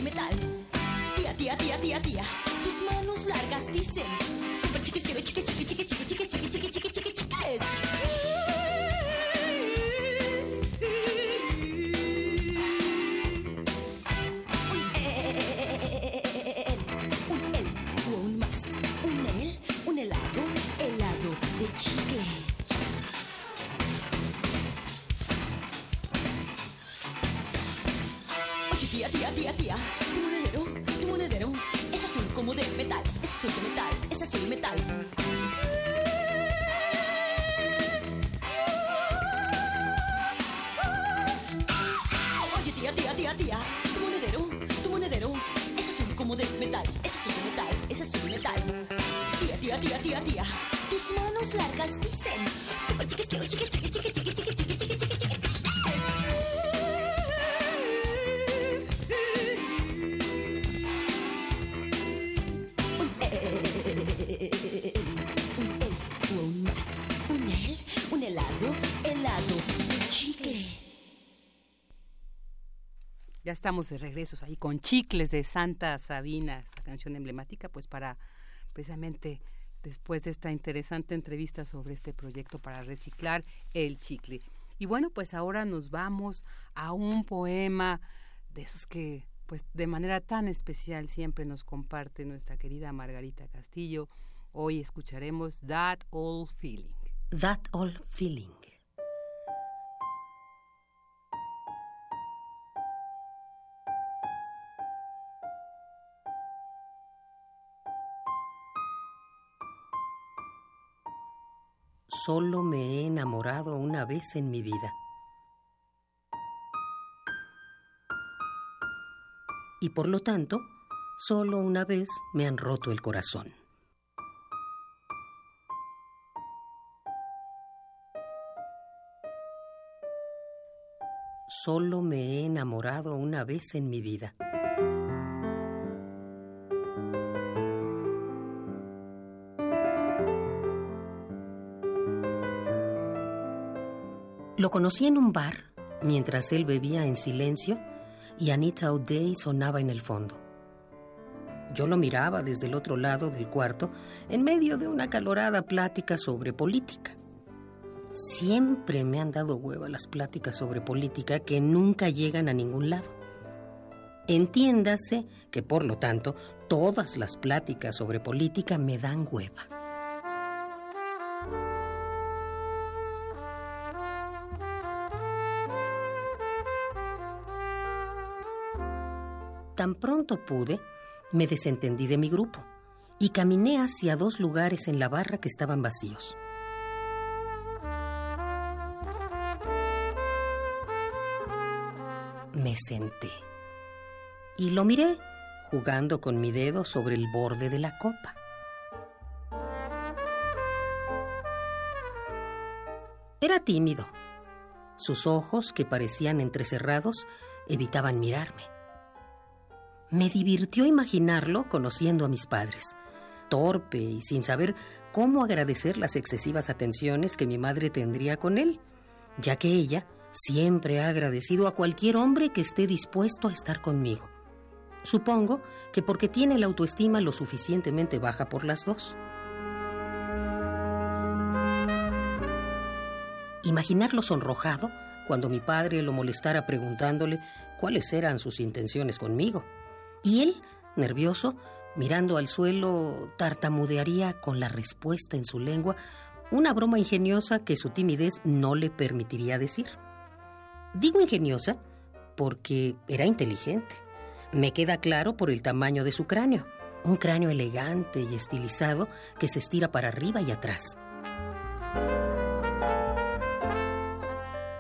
chiqui, chiqui, chiqui. Un un más. Un él, un helado, helado de chicle. Ya estamos de regreso ahí con Chicles de Santa Sabina, la canción emblemática, pues para precisamente después de esta interesante entrevista sobre este proyecto para reciclar el chicle. Y bueno, pues ahora nos vamos a un poema de esos que pues de manera tan especial siempre nos comparte nuestra querida Margarita Castillo. Hoy escucharemos That Old Feeling. That Old Feeling. Solo me he enamorado una vez en mi vida. Y por lo tanto, solo una vez me han roto el corazón. Solo me he enamorado una vez en mi vida. Conocí en un bar mientras él bebía en silencio y Anita O'Day sonaba en el fondo. Yo lo miraba desde el otro lado del cuarto en medio de una calorada plática sobre política. Siempre me han dado hueva las pláticas sobre política que nunca llegan a ningún lado. Entiéndase que, por lo tanto, todas las pláticas sobre política me dan hueva. Tan pronto pude, me desentendí de mi grupo y caminé hacia dos lugares en la barra que estaban vacíos. Me senté y lo miré jugando con mi dedo sobre el borde de la copa. Era tímido. Sus ojos, que parecían entrecerrados, evitaban mirarme. Me divirtió imaginarlo conociendo a mis padres, torpe y sin saber cómo agradecer las excesivas atenciones que mi madre tendría con él, ya que ella siempre ha agradecido a cualquier hombre que esté dispuesto a estar conmigo. Supongo que porque tiene la autoestima lo suficientemente baja por las dos. Imaginarlo sonrojado cuando mi padre lo molestara preguntándole cuáles eran sus intenciones conmigo. Y él, nervioso, mirando al suelo, tartamudearía con la respuesta en su lengua, una broma ingeniosa que su timidez no le permitiría decir. Digo ingeniosa porque era inteligente. Me queda claro por el tamaño de su cráneo, un cráneo elegante y estilizado que se estira para arriba y atrás.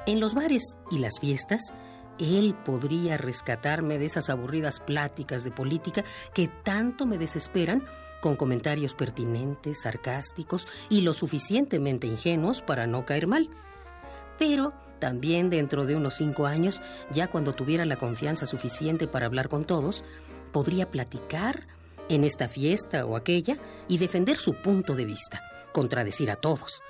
En los bares y las fiestas, él podría rescatarme de esas aburridas pláticas de política que tanto me desesperan con comentarios pertinentes, sarcásticos y lo suficientemente ingenuos para no caer mal. Pero también dentro de unos cinco años, ya cuando tuviera la confianza suficiente para hablar con todos, podría platicar en esta fiesta o aquella y defender su punto de vista, contradecir a todos.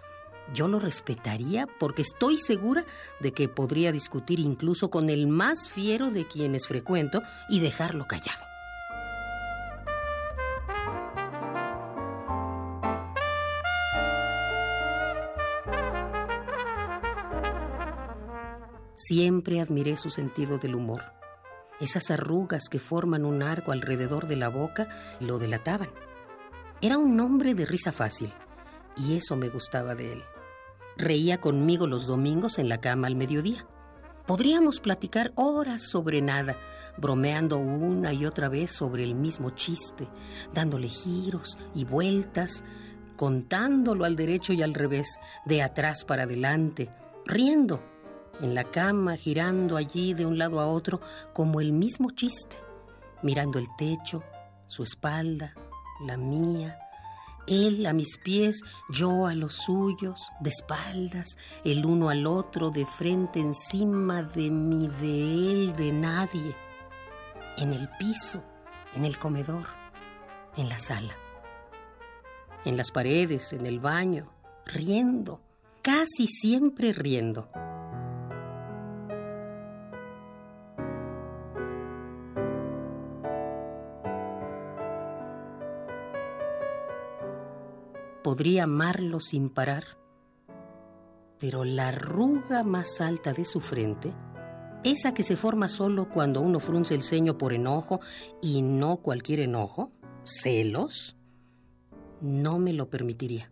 Yo lo respetaría porque estoy segura de que podría discutir incluso con el más fiero de quienes frecuento y dejarlo callado. Siempre admiré su sentido del humor. Esas arrugas que forman un arco alrededor de la boca lo delataban. Era un hombre de risa fácil, y eso me gustaba de él. Reía conmigo los domingos en la cama al mediodía. Podríamos platicar horas sobre nada, bromeando una y otra vez sobre el mismo chiste, dándole giros y vueltas, contándolo al derecho y al revés, de atrás para adelante, riendo, en la cama, girando allí de un lado a otro, como el mismo chiste, mirando el techo, su espalda, la mía, él a mis pies, yo a los suyos, de espaldas, el uno al otro, de frente encima de mí, de él, de nadie, en el piso, en el comedor, en la sala, en las paredes, en el baño, riendo, casi siempre riendo. Podría amarlo sin parar, pero la arruga más alta de su frente, esa que se forma solo cuando uno frunce el ceño por enojo y no cualquier enojo, celos, no me lo permitiría.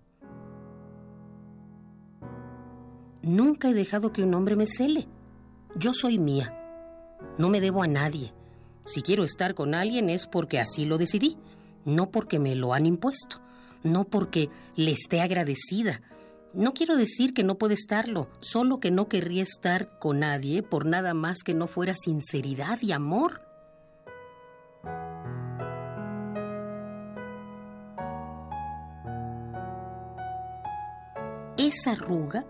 Nunca he dejado que un hombre me cele. Yo soy mía. No me debo a nadie. Si quiero estar con alguien es porque así lo decidí, no porque me lo han impuesto no porque le esté agradecida. No quiero decir que no puede estarlo, solo que no querría estar con nadie por nada más que no fuera sinceridad y amor. Esa arruga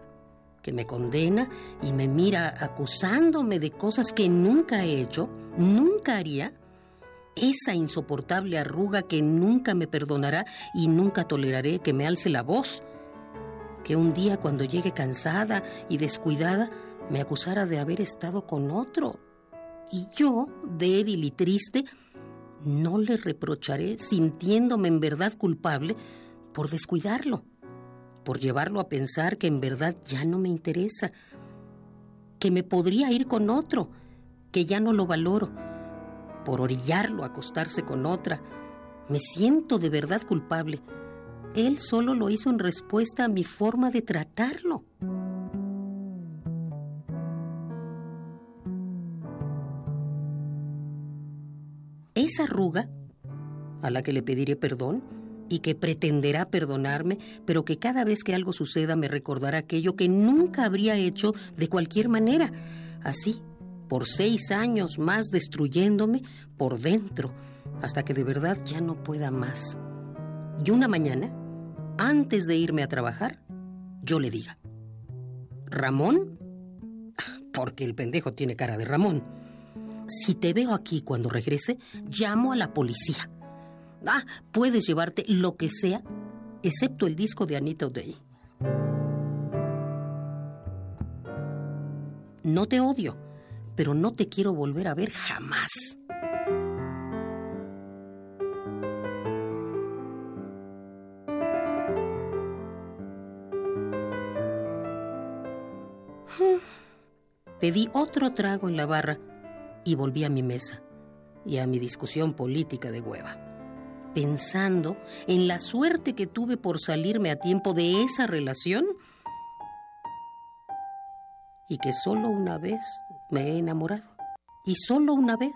que me condena y me mira acusándome de cosas que nunca he hecho, nunca haría, esa insoportable arruga que nunca me perdonará y nunca toleraré que me alce la voz, que un día cuando llegue cansada y descuidada me acusara de haber estado con otro. Y yo, débil y triste, no le reprocharé sintiéndome en verdad culpable por descuidarlo, por llevarlo a pensar que en verdad ya no me interesa, que me podría ir con otro, que ya no lo valoro por orillarlo a acostarse con otra. Me siento de verdad culpable. Él solo lo hizo en respuesta a mi forma de tratarlo. Esa arruga, a la que le pediré perdón y que pretenderá perdonarme, pero que cada vez que algo suceda me recordará aquello que nunca habría hecho de cualquier manera, así por seis años más destruyéndome por dentro, hasta que de verdad ya no pueda más. Y una mañana, antes de irme a trabajar, yo le diga, Ramón, porque el pendejo tiene cara de Ramón, si te veo aquí cuando regrese, llamo a la policía. Ah, puedes llevarte lo que sea, excepto el disco de Anita O'Day. No te odio pero no te quiero volver a ver jamás. Pedí otro trago en la barra y volví a mi mesa y a mi discusión política de hueva, pensando en la suerte que tuve por salirme a tiempo de esa relación y que solo una vez me he enamorado y solo una vez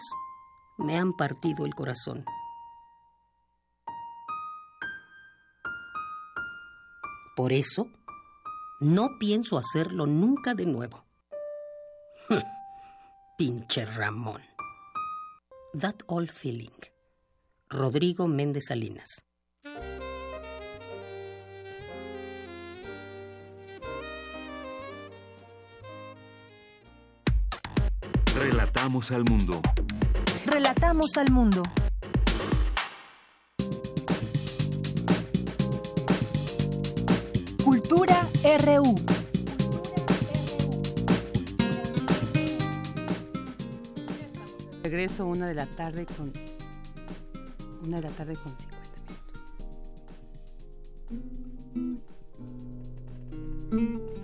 me han partido el corazón. Por eso, no pienso hacerlo nunca de nuevo. *laughs* Pinche Ramón. That All Feeling. Rodrigo Méndez Salinas. Relatamos al mundo. Relatamos al mundo. Cultura RU. Regreso una de la tarde con una de la tarde con 50 minutos.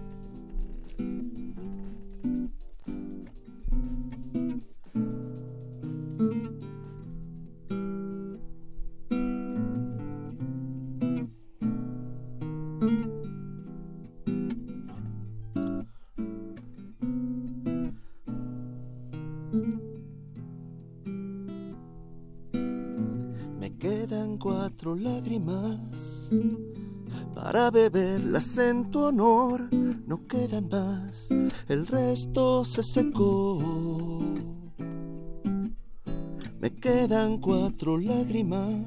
Lágrimas para beberlas en tu honor. No quedan más, el resto se secó. Me quedan cuatro lágrimas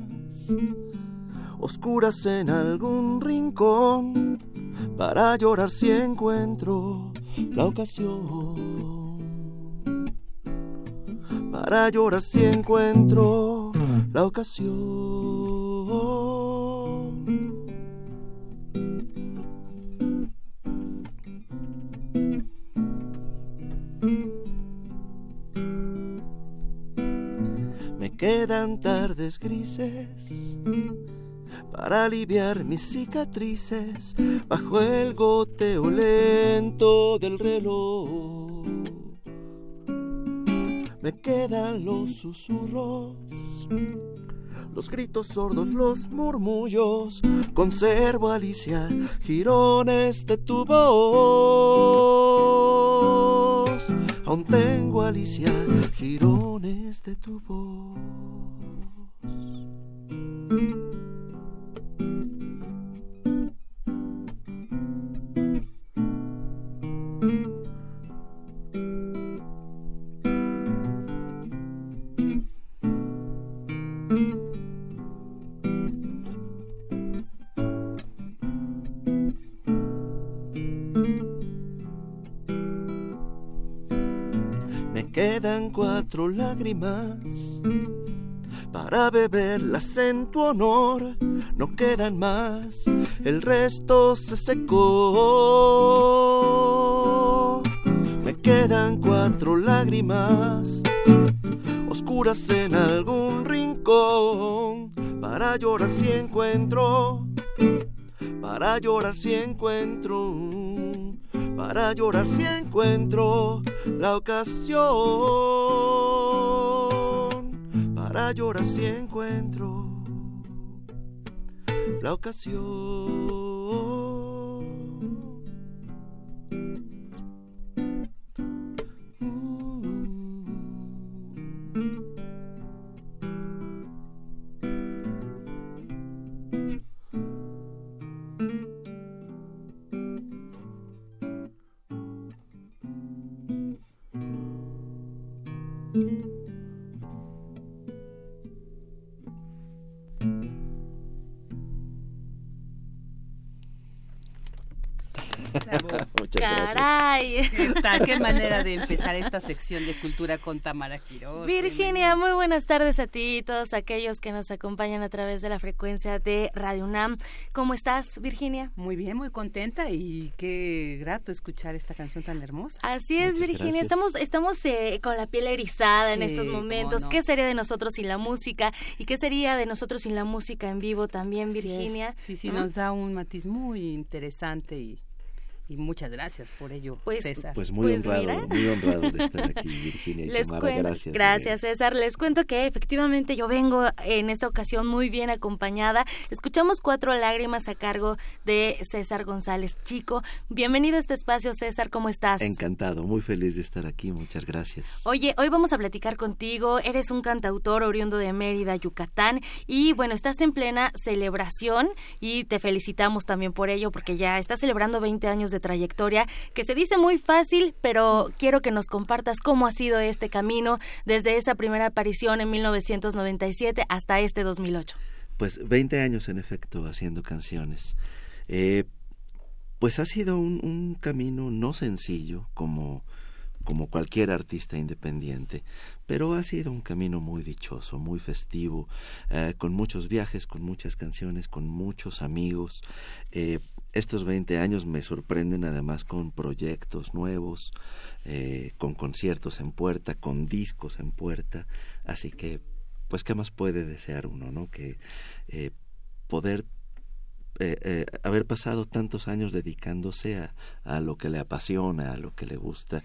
oscuras en algún rincón para llorar si encuentro la ocasión. Para llorar si encuentro la ocasión. Quedan tardes grises para aliviar mis cicatrices bajo el goteo lento del reloj. Me quedan los susurros, los gritos sordos, los murmullos. Conservo, Alicia, girones de tu voz. Aún tengo, Alicia, girones de tu voz. Quedan cuatro lágrimas para beberlas en tu honor. No quedan más, el resto se secó. Me quedan cuatro lágrimas oscuras en algún rincón para llorar si encuentro, para llorar si encuentro, para llorar si encuentro la ocasión, para llorar si encuentro la ocasión. Tal? Qué manera de empezar esta sección de cultura con Tamara Quiroz. Virginia, muy buenas tardes a ti y todos aquellos que nos acompañan a través de la frecuencia de Radio UNAM. ¿Cómo estás, Virginia? Muy bien, muy contenta y qué grato escuchar esta canción tan hermosa. Así es, Muchas Virginia. gracias. Estamos, estamos eh, con la piel erizada en estos momentos. no. ¿Qué sería de nosotros sin la música? ¿Y qué sería de nosotros sin la música en vivo también. Virginia? Sí, sí, ¿No? nos da un matiz muy interesante y, y muchas gracias por ello, Pues- César. Pues muy Pues honrado, mira. muy honrado de estar aquí, Virginia y Les Tamara. cuento, gracias. gracias César. Les cuento que efectivamente yo vengo en esta ocasión muy bien acompañada. Escuchamos Cuatro Lágrimas a cargo de César González Chico. Bienvenido a este espacio, César. ¿Cómo estás? Encantado, muy feliz de estar aquí. Muchas gracias. Oye, hoy vamos a platicar contigo. Eres un cantautor oriundo de Mérida, Yucatán. Y bueno, estás en plena celebración y te felicitamos también por ello porque ya estás celebrando 20 años de trayectoria, que se dice muy fácil, pero quiero que nos compartas cómo ha sido este camino desde esa primera aparición en 1997 hasta este 2008. Pues 20 años en efecto haciendo canciones. Eh, pues ha sido un, camino no sencillo como, como cualquier artista independiente, pero ha sido un camino muy dichoso, muy festivo, eh, con muchos viajes, con muchas canciones, con muchos amigos. Eh, estos 20 años me sorprenden además con proyectos nuevos, con conciertos en puerta, con discos en puerta, así que pues qué más puede desear uno, ¿no? Que eh, poder eh, eh, haber pasado tantos años dedicándose a, a, lo que le apasiona, a lo que le gusta,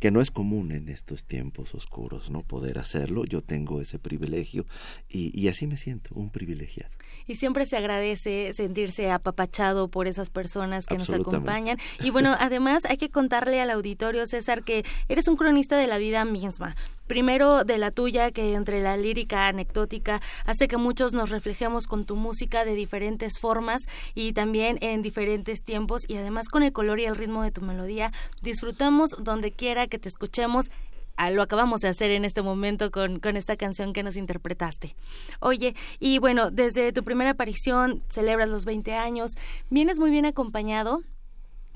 que no es común en estos tiempos oscuros, ¿no? Poder hacerlo. Yo tengo ese privilegio y, y así me siento, un privilegiado y siempre se agradece sentirse apapachado por esas personas que nos acompañan. Y bueno, además hay que contarle al auditorio, César, que eres un cronista de la vida misma. Primero de la tuya, que entre la lírica anecdótica hace que muchos nos reflejemos con tu música de diferentes formas y también en diferentes tiempos y además con el color y el ritmo de tu melodía. Disfrutamos donde quiera que te escuchemos lo acabamos de hacer en este momento con, con esta canción que nos interpretaste. Oye, y bueno, desde tu primera aparición celebras los 20 años, vienes muy bien acompañado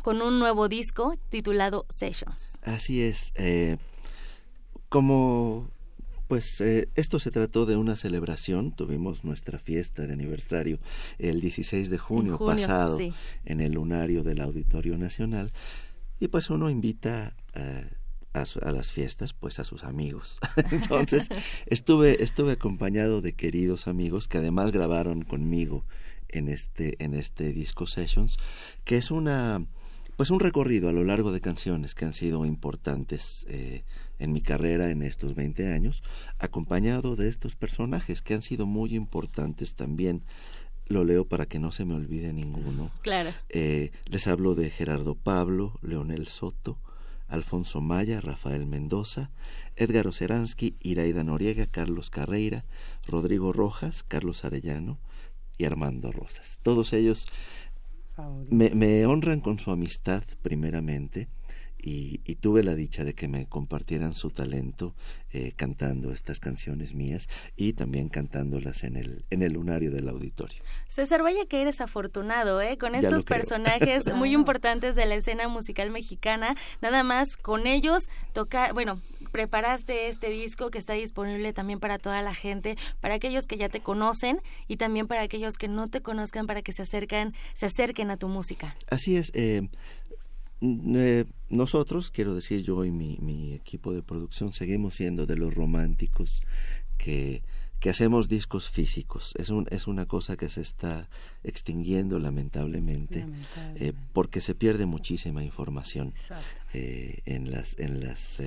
con un nuevo disco titulado Sessions. Así es. Eh, como pues eh, esto se trató de una celebración, tuvimos nuestra fiesta de aniversario el 16 de junio, pasado en el lunario del Auditorio Nacional. Y pues uno invita a a, las fiestas, pues a sus amigos. *laughs* Entonces estuve, estuve acompañado de queridos amigos que además grabaron conmigo en este, en este disco Sessions, que es una pues un recorrido a lo largo de canciones que han sido importantes eh, en mi carrera en estos 20 años, acompañado de estos personajes que han sido muy importantes también. Lo leo para que no se me olvide ninguno. Claro. Eh, les hablo de Gerardo Pablo, Leonel Soto, Alfonso Maya, Rafael Mendoza, Edgar Oceransky, Iraida Noriega, Carlos Carreira, Rodrigo Rojas, Carlos Arellano y Armando Rosas. Todos ellos me, me honran con su amistad primeramente y, tuve la dicha de que me compartieran su talento eh, cantando estas canciones mías y también cantándolas en el, en el lunario del auditorio. César, vaya que eres afortunado, ¿eh? Con estos personajes *laughs* muy importantes de la escena musical mexicana, nada más con ellos toca, bueno, preparaste este disco que está disponible también para toda la gente, para aquellos que ya te conocen y también para aquellos que no te conozcan para que se acerquen, se acerquen a tu música. Así es, eh, eh, nosotros, quiero decir yo y mi, mi, equipo de producción, seguimos siendo de los románticos que, que hacemos discos físicos. Es, un, es una cosa que se está extinguiendo lamentablemente, eh, porque se pierde muchísima información eh, en las, en las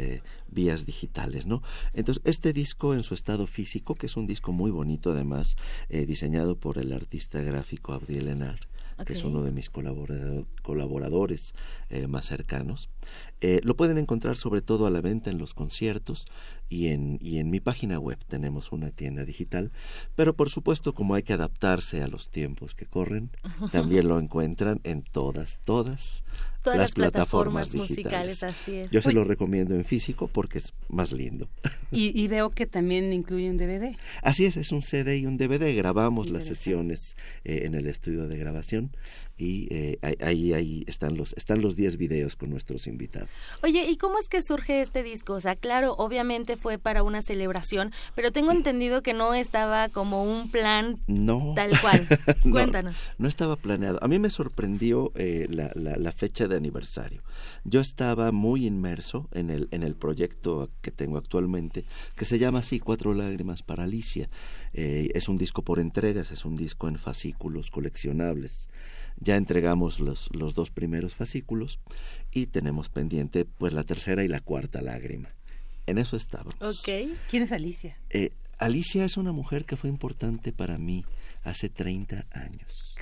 vías digitales. ¿no? Entonces, este disco en su estado físico, que es un disco muy bonito además, diseñado por el artista gráfico Abdiel Enar, que es uno de mis colaboradores eh, más cercanos. Eh, lo pueden encontrar sobre todo a la venta en los conciertos y en, y en mi página web tenemos una tienda digital, pero por supuesto como hay que adaptarse a los tiempos que corren, *laughs* también lo encuentran en todas, todas, las, plataformas, musicales, así es. Yo se lo recomiendo en físico porque es más lindo. *laughs* Y, veo que también incluye un DVD. Así es, es un CD y un DVD. Grabamos las sesiones eh, en el estudio de grabación y eh, ahí, ahí están los están los 10 videos con nuestros invitados. Oye, ¿y cómo es que surge este disco? O sea, claro, obviamente fue para una celebración, pero tengo entendido que no estaba como un plan tal cual. *laughs* Cuéntanos. No, estaba planeado. A mí me sorprendió eh, la, la, fecha de aniversario. Yo estaba muy inmerso en el, en el proyecto que tengo actualmente, que se llama así, Cuatro Lágrimas para Alicia. Eh, es un disco por entregas, es un disco en fascículos coleccionables. Ya entregamos los, los dos primeros fascículos y tenemos pendiente pues la tercera y la cuarta lágrima. En eso estábamos. Ok. ¿Quién es Alicia? Eh, Alicia es una mujer que fue importante para mí hace 30 años.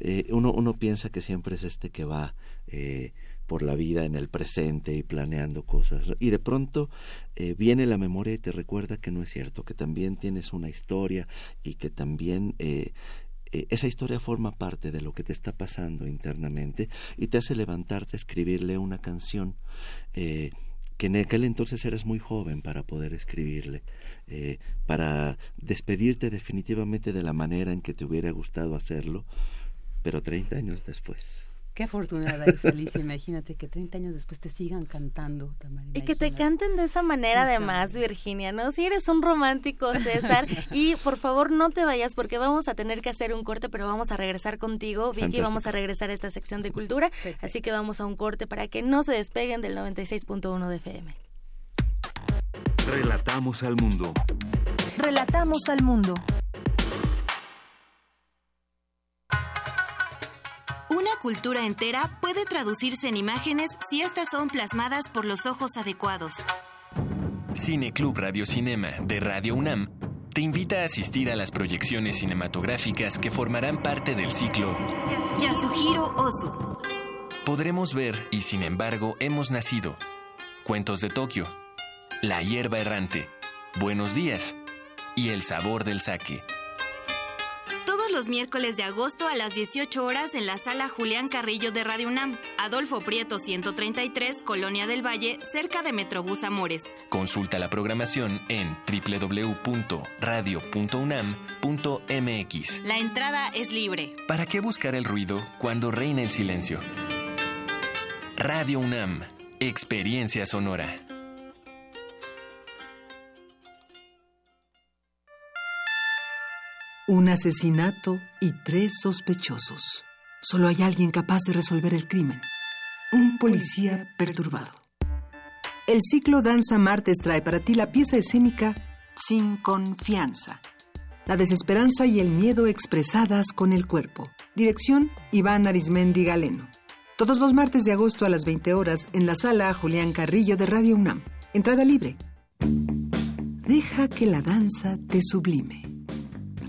Eh, uno, uno piensa que siempre es este que va eh, por la vida en el presente y planeando cosas. Y de pronto viene la memoria y te recuerda que no es cierto, que también tienes una historia y que también eh, esa historia forma parte de lo que te está pasando internamente y te hace levantarte, escribirle una canción. Eh, que en aquel entonces eras muy joven para poder escribirle, eh, para despedirte definitivamente de la manera en que te hubiera gustado hacerlo, pero 30 años después. Qué afortunada es Alicia, imagínate que 30 años después te sigan cantando, Tamara. Y que te canten de esa manera además, Virginia, ¿no? Si eres un romántico, César, *laughs* y por favor no te vayas porque vamos a tener que hacer un corte, pero vamos a regresar contigo, Vicky, vamos a regresar a esta sección de cultura, así que vamos a un corte para que no se despeguen del 96.1 de FM. Relatamos al mundo. Relatamos al mundo. Una cultura entera puede traducirse en imágenes si estas son plasmadas por los ojos adecuados. Cine Club Radio Cinema de Radio UNAM te invita a asistir a las proyecciones cinematográficas que formarán parte del ciclo Yasuhiro Ozu. Podremos ver y sin embargo hemos nacido. Cuentos de Tokio. La hierba errante. Buenos días. Y el sabor del sake todos los miércoles de agosto a las 18 horas en la sala Julián Carrillo de Radio UNAM, Adolfo Prieto 133, Colonia del Valle, cerca de Metrobús Amores. Consulta la programación en www.radio.unam.mx. La entrada es libre. ¿Para qué buscar el ruido cuando reina el silencio? Radio UNAM, experiencia sonora. Un asesinato y tres sospechosos. Solo hay alguien capaz de resolver el crimen. Un policía perturbado. El ciclo Danza Martes trae para ti la pieza escénica Sin confianza. La desesperanza y el miedo expresadas con el cuerpo. Dirección Iván Arismendi Galeno. Todos los martes de agosto a las 20 horas en la sala Julián Carrillo de Radio UNAM. Entrada libre. Deja que la danza te sublime.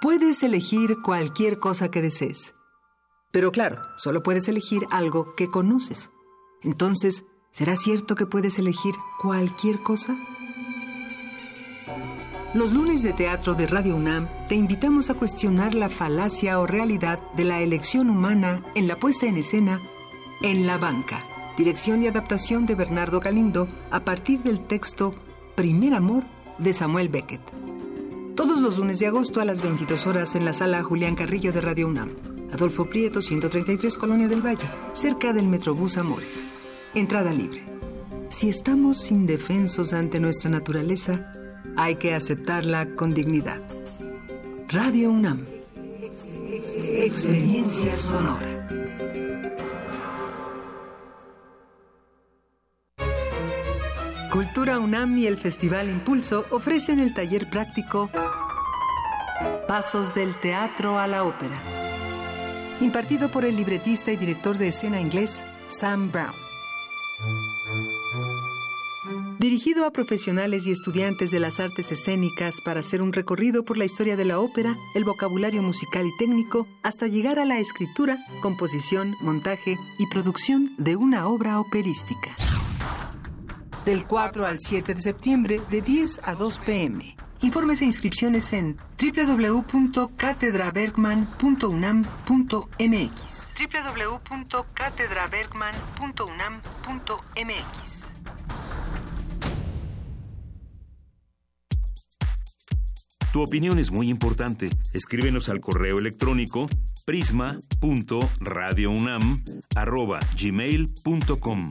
Puedes elegir cualquier cosa que desees. Pero claro, solo puedes elegir algo que conoces. Entonces, ¿será cierto que puedes elegir cualquier cosa? Los lunes de teatro de Radio UNAM te invitamos a cuestionar la falacia o realidad de la elección humana en la puesta en escena En la banca, dirección y adaptación de Bernardo Galindo a partir del texto Primer Amor de Samuel Beckett. Todos los lunes de agosto a las 22 horas en la sala Julián Carrillo de Radio UNAM. Adolfo Prieto, 133, Colonia del Valle, cerca del Metrobús Amores. Entrada libre. Si estamos indefensos ante nuestra naturaleza, hay que aceptarla con dignidad. Radio UNAM. Experiencia sonora. Cultura UNAM y el Festival Impulso ofrecen el taller práctico Pasos del Teatro a la Ópera, impartido por el libretista y director de escena inglés Sam Brown. Dirigido a profesionales y estudiantes de las artes escénicas para hacer un recorrido por la historia de la ópera, el vocabulario musical y técnico, hasta llegar a la escritura, composición, montaje y producción de una obra operística del 4 al 7 de septiembre de 10 a 2 pm. Informes e inscripciones en www.catedrabergman.unam.mx www.catedrabergman.unam.mx Tu opinión es muy importante. Escríbenos al correo electrónico prisma.radiounam@gmail.com.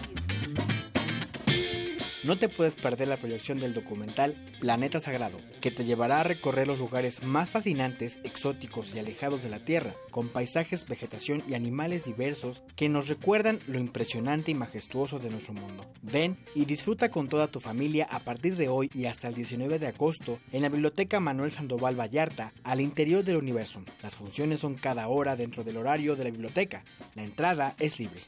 No te puedes perder la proyección del documental Planeta Sagrado, que te llevará a recorrer los lugares más fascinantes, exóticos y alejados de la Tierra, con paisajes, vegetación y animales diversos que nos recuerdan lo impresionante y majestuoso de nuestro mundo. Ven y disfruta con toda tu familia a partir de hoy y hasta el 19 de agosto en la Biblioteca Manuel Sandoval Vallarta, al interior del universo. Las funciones son cada hora dentro del horario de la biblioteca. La entrada es libre.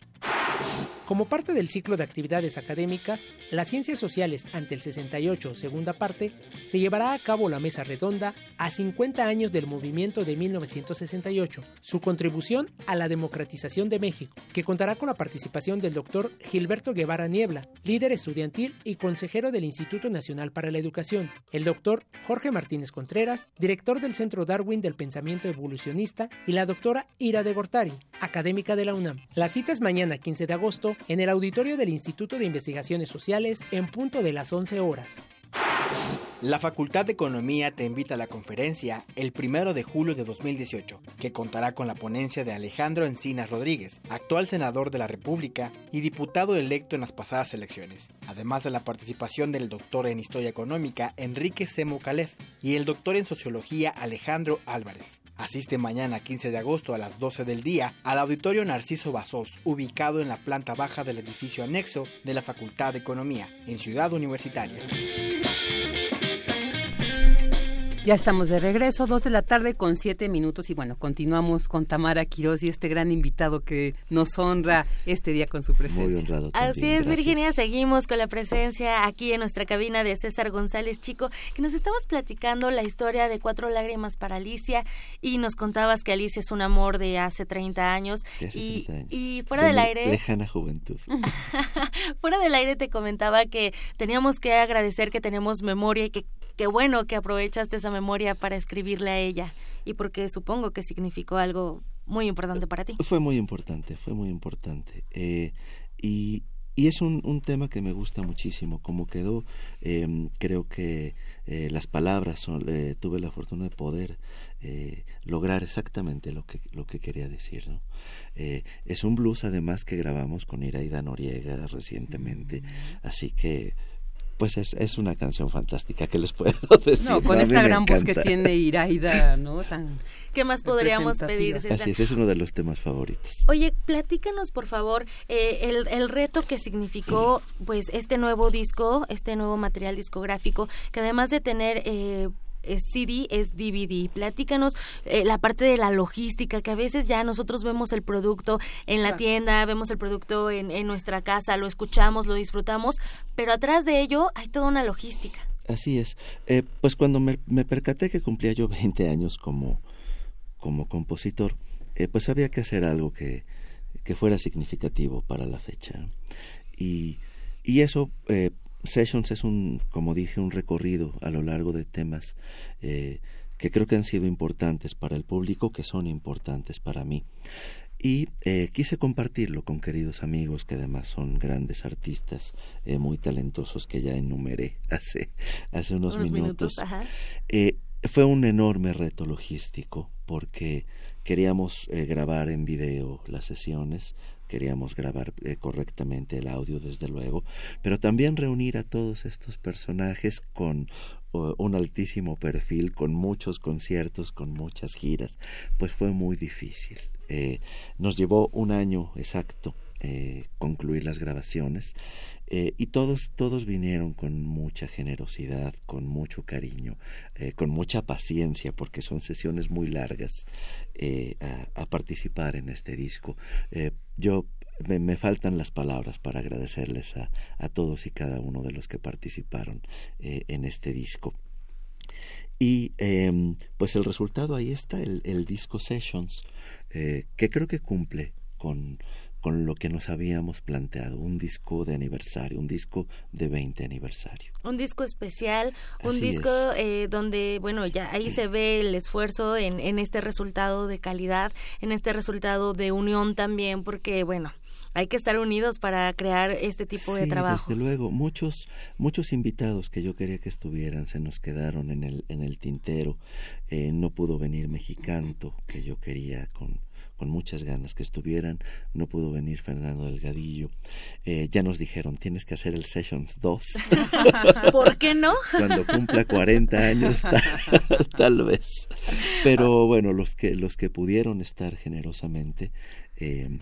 Como parte del ciclo de actividades académicas, las ciencias sociales ante el 68, segunda parte, se llevará a cabo la mesa redonda a 50 años del movimiento de 1968, su contribución a la democratización de México, que contará con la participación del doctor Gilberto Guevara Niebla, líder estudiantil y consejero del Instituto Nacional para la Educación, el doctor Jorge Martínez Contreras, director del Centro Darwin del Pensamiento Evolucionista, y la doctora Ira de Gortari, académica de la UNAM. La cita es mañana 15 de agosto en el auditorio del Instituto de Investigaciones Sociales en punto de las 11 horas. La Facultad de Economía te invita a la conferencia el primero de julio de 2018, que contará con la ponencia de Alejandro Encinas Rodríguez, actual senador de la República y diputado electo en las pasadas elecciones, además de la participación del doctor en Historia Económica Enrique Semo Calef y el doctor en Sociología Alejandro Álvarez. Asiste mañana 15 de agosto a las 12 del día al Auditorio Narciso Basols, ubicado en la planta baja del edificio anexo de la Facultad de Economía, en Ciudad Universitaria. Ya estamos de regreso, dos de la tarde con siete minutos y bueno, continuamos con Tamara Quiroz y este gran invitado que nos honra este día con su presencia. Muy honrado. También. Así es, Gracias. Virginia, seguimos con la presencia aquí en nuestra cabina de César González Chico, que nos estabas platicando la historia de Cuatro Lágrimas para Alicia y nos contabas que Alicia es un amor de hace 30 años. De hace y, 30 años. y fuera De del aire... Lejana juventud. *laughs* *laughs* Fuera del aire te comentaba que teníamos que agradecer que tenemos memoria y que qué bueno que aprovechaste esa memoria para escribirle a ella y porque supongo que significó algo muy importante para ti. Fue muy importante, fue muy importante. Eh, y, y es un, un tema que me gusta muchísimo. Como quedó, eh, creo que eh, las palabras son, eh, tuve la fortuna de poder eh, lograr exactamente lo que, lo que quería decir. ¿no? Eh, es un blues además que grabamos con Iraida Noriega recientemente. Así que pues es, es una canción fantástica que les puedo *laughs* decir. No, con esa gran voz que tiene Iraida, ¿no? Tan ¿Qué más podríamos pedir. César? Así es, es uno de los temas favoritos. Oye, platícanos por favor eh, el, el reto que significó pues este nuevo disco, este nuevo material discográfico, que además de tener eh, eh, CD es DVD. Platícanos eh, la parte de la logística, que a veces ya nosotros vemos el producto en la Claro. tienda, vemos el producto en, en nuestra casa, lo escuchamos, lo disfrutamos, pero atrás de ello hay toda una logística. Así es. Eh, pues cuando me, me percaté que cumplía yo 20 años como, como compositor, eh, pues había que hacer algo que, que fuera significativo para la fecha. Y, y eso, eh, Sessions es un, como dije, un recorrido a lo largo de temas eh, que creo que han sido importantes para el público, que son importantes para mí. Y eh, quise compartirlo con queridos amigos que además son grandes artistas eh, muy talentosos que ya enumeré hace, hace unos, Unos minutos, fue un enorme reto logístico porque queríamos grabar en video las sesiones, queríamos grabar eh, correctamente el audio desde luego, pero también reunir a todos estos personajes con un altísimo perfil, con muchos conciertos, con muchas giras, pues fue muy difícil. Eh, nos llevó un año exacto eh, concluir las grabaciones eh, y todos todos vinieron con mucha generosidad con mucho cariño eh, con mucha paciencia porque son sesiones muy largas eh, a, participar en este disco. Yo me, me faltan las palabras para agradecerles a, a todos y cada uno de los que participaron en este disco. Y em, pues el resultado ahí está, el, el disco Sessions, que creo que cumple con, con lo que nos habíamos planteado, un disco de aniversario, un disco de 20 aniversario. Un disco especial, un disco eh, donde, bueno, ya ahí se ve el esfuerzo en, en este resultado de calidad, en este resultado de unión también, porque, bueno, hay que estar unidos para crear este tipo de trabajo. Desde luego, muchos muchos invitados que yo quería que estuvieran se nos quedaron en el en el tintero. Eh, no pudo venir Mexicanto que yo quería con con muchas ganas que estuvieran. No pudo venir Fernando Delgadillo. Eh, ya nos dijeron, tienes que hacer el Sessions 2. *laughs* ¿Por qué no? *laughs* Cuando cumpla 40 años, *laughs* tal, vez. Pero bueno, los que, los que pudieron estar generosamente, eh,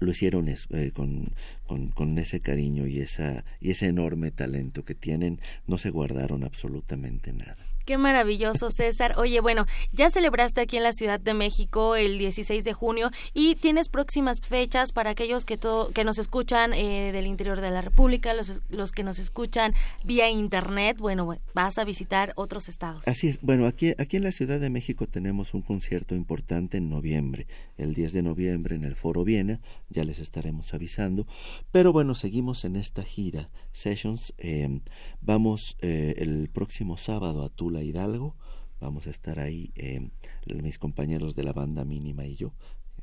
lo hicieron eh, con, con, con, ese cariño y, esa, y ese enorme talento que tienen, no se guardaron absolutamente nada. Qué maravilloso, César. Oye, bueno, ya celebraste aquí en la Ciudad de México el 16 de junio y tienes próximas fechas para aquellos que, que nos escuchan eh, del interior de la República, los, los que nos escuchan vía Internet. Bueno, vas a visitar otros estados. Así es. Bueno, aquí, aquí en la Ciudad de México tenemos un concierto importante en noviembre, el 10 de noviembre en el Foro Viena, ya les estaremos avisando. Pero bueno, seguimos en esta gira Sessions. Eh, vamos eh, el próximo sábado a Tula Hidalgo. Vamos a estar ahí, eh, mis compañeros de la banda mínima y yo.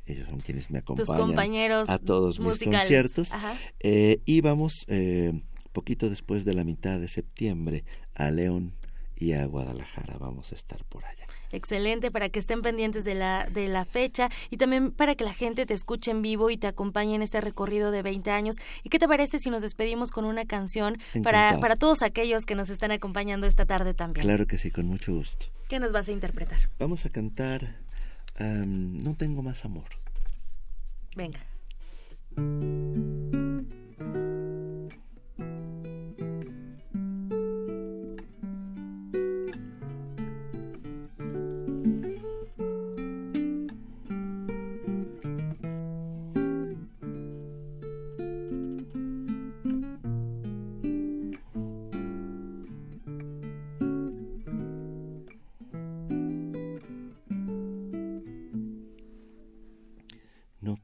Ellos son quienes me acompañan a todos mis conciertos. Eh, y vamos, eh, poquito después de la mitad de septiembre, a León y a Guadalajara. Vamos a estar por allá excelente para que estén pendientes de la, de la fecha y también para que la gente te escuche en vivo y te acompañe en este recorrido de 20 años. ¿Y qué te parece si nos despedimos con una canción para, para todos aquellos que nos están acompañando esta tarde también? Claro que sí, con mucho gusto. ¿Qué nos vas a interpretar? Vamos a cantar No tengo más amor. Venga.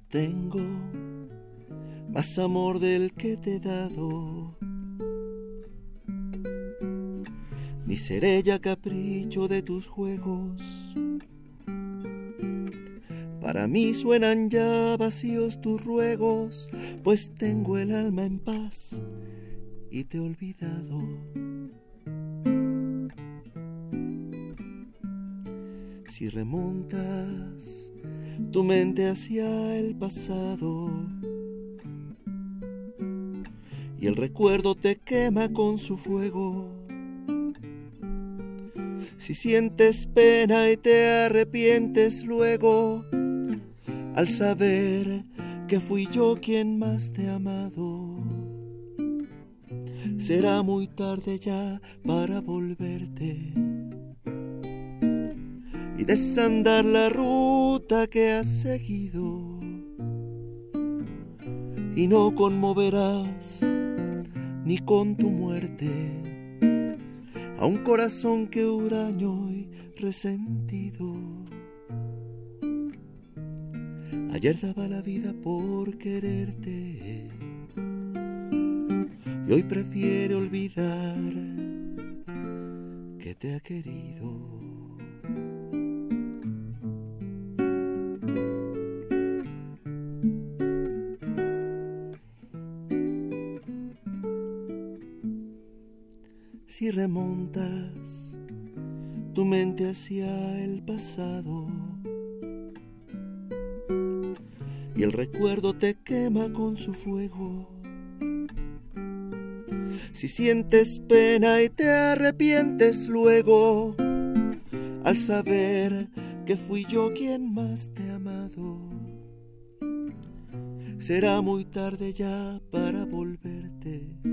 Tengo más amor del que te he dado. Ni seré ya capricho de tus juegos. Para mí suenan ya vacíos tus ruegos, pues tengo el alma en paz y te he olvidado. Si remontas tu mente hacia el pasado y el recuerdo te quema con su fuego. Si sientes pena y te arrepientes luego al saber que fui yo quien más te ha amado, será muy tarde ya para volverte y desandar la ruta que has seguido. Y no conmoverás ni con tu muerte a un corazón que huraño y resentido. Ayer daba la vida por quererte y hoy prefiere olvidar que te ha querido. Si remontas tu mente hacia el pasado y el recuerdo te quema con su fuego. Si sientes pena y te arrepientes luego al saber que fui yo quien más te ha amado, será muy tarde ya para volverte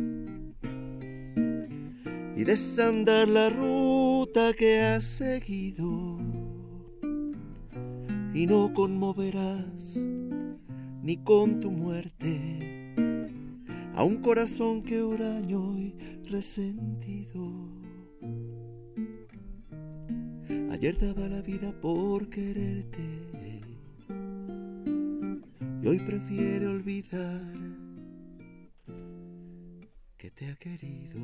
y desandar la ruta que has seguido. Y no conmoverás ni con tu muerte a un corazón que huraño y resentido. Ayer daba la vida por quererte y hoy prefiere olvidar que te ha querido.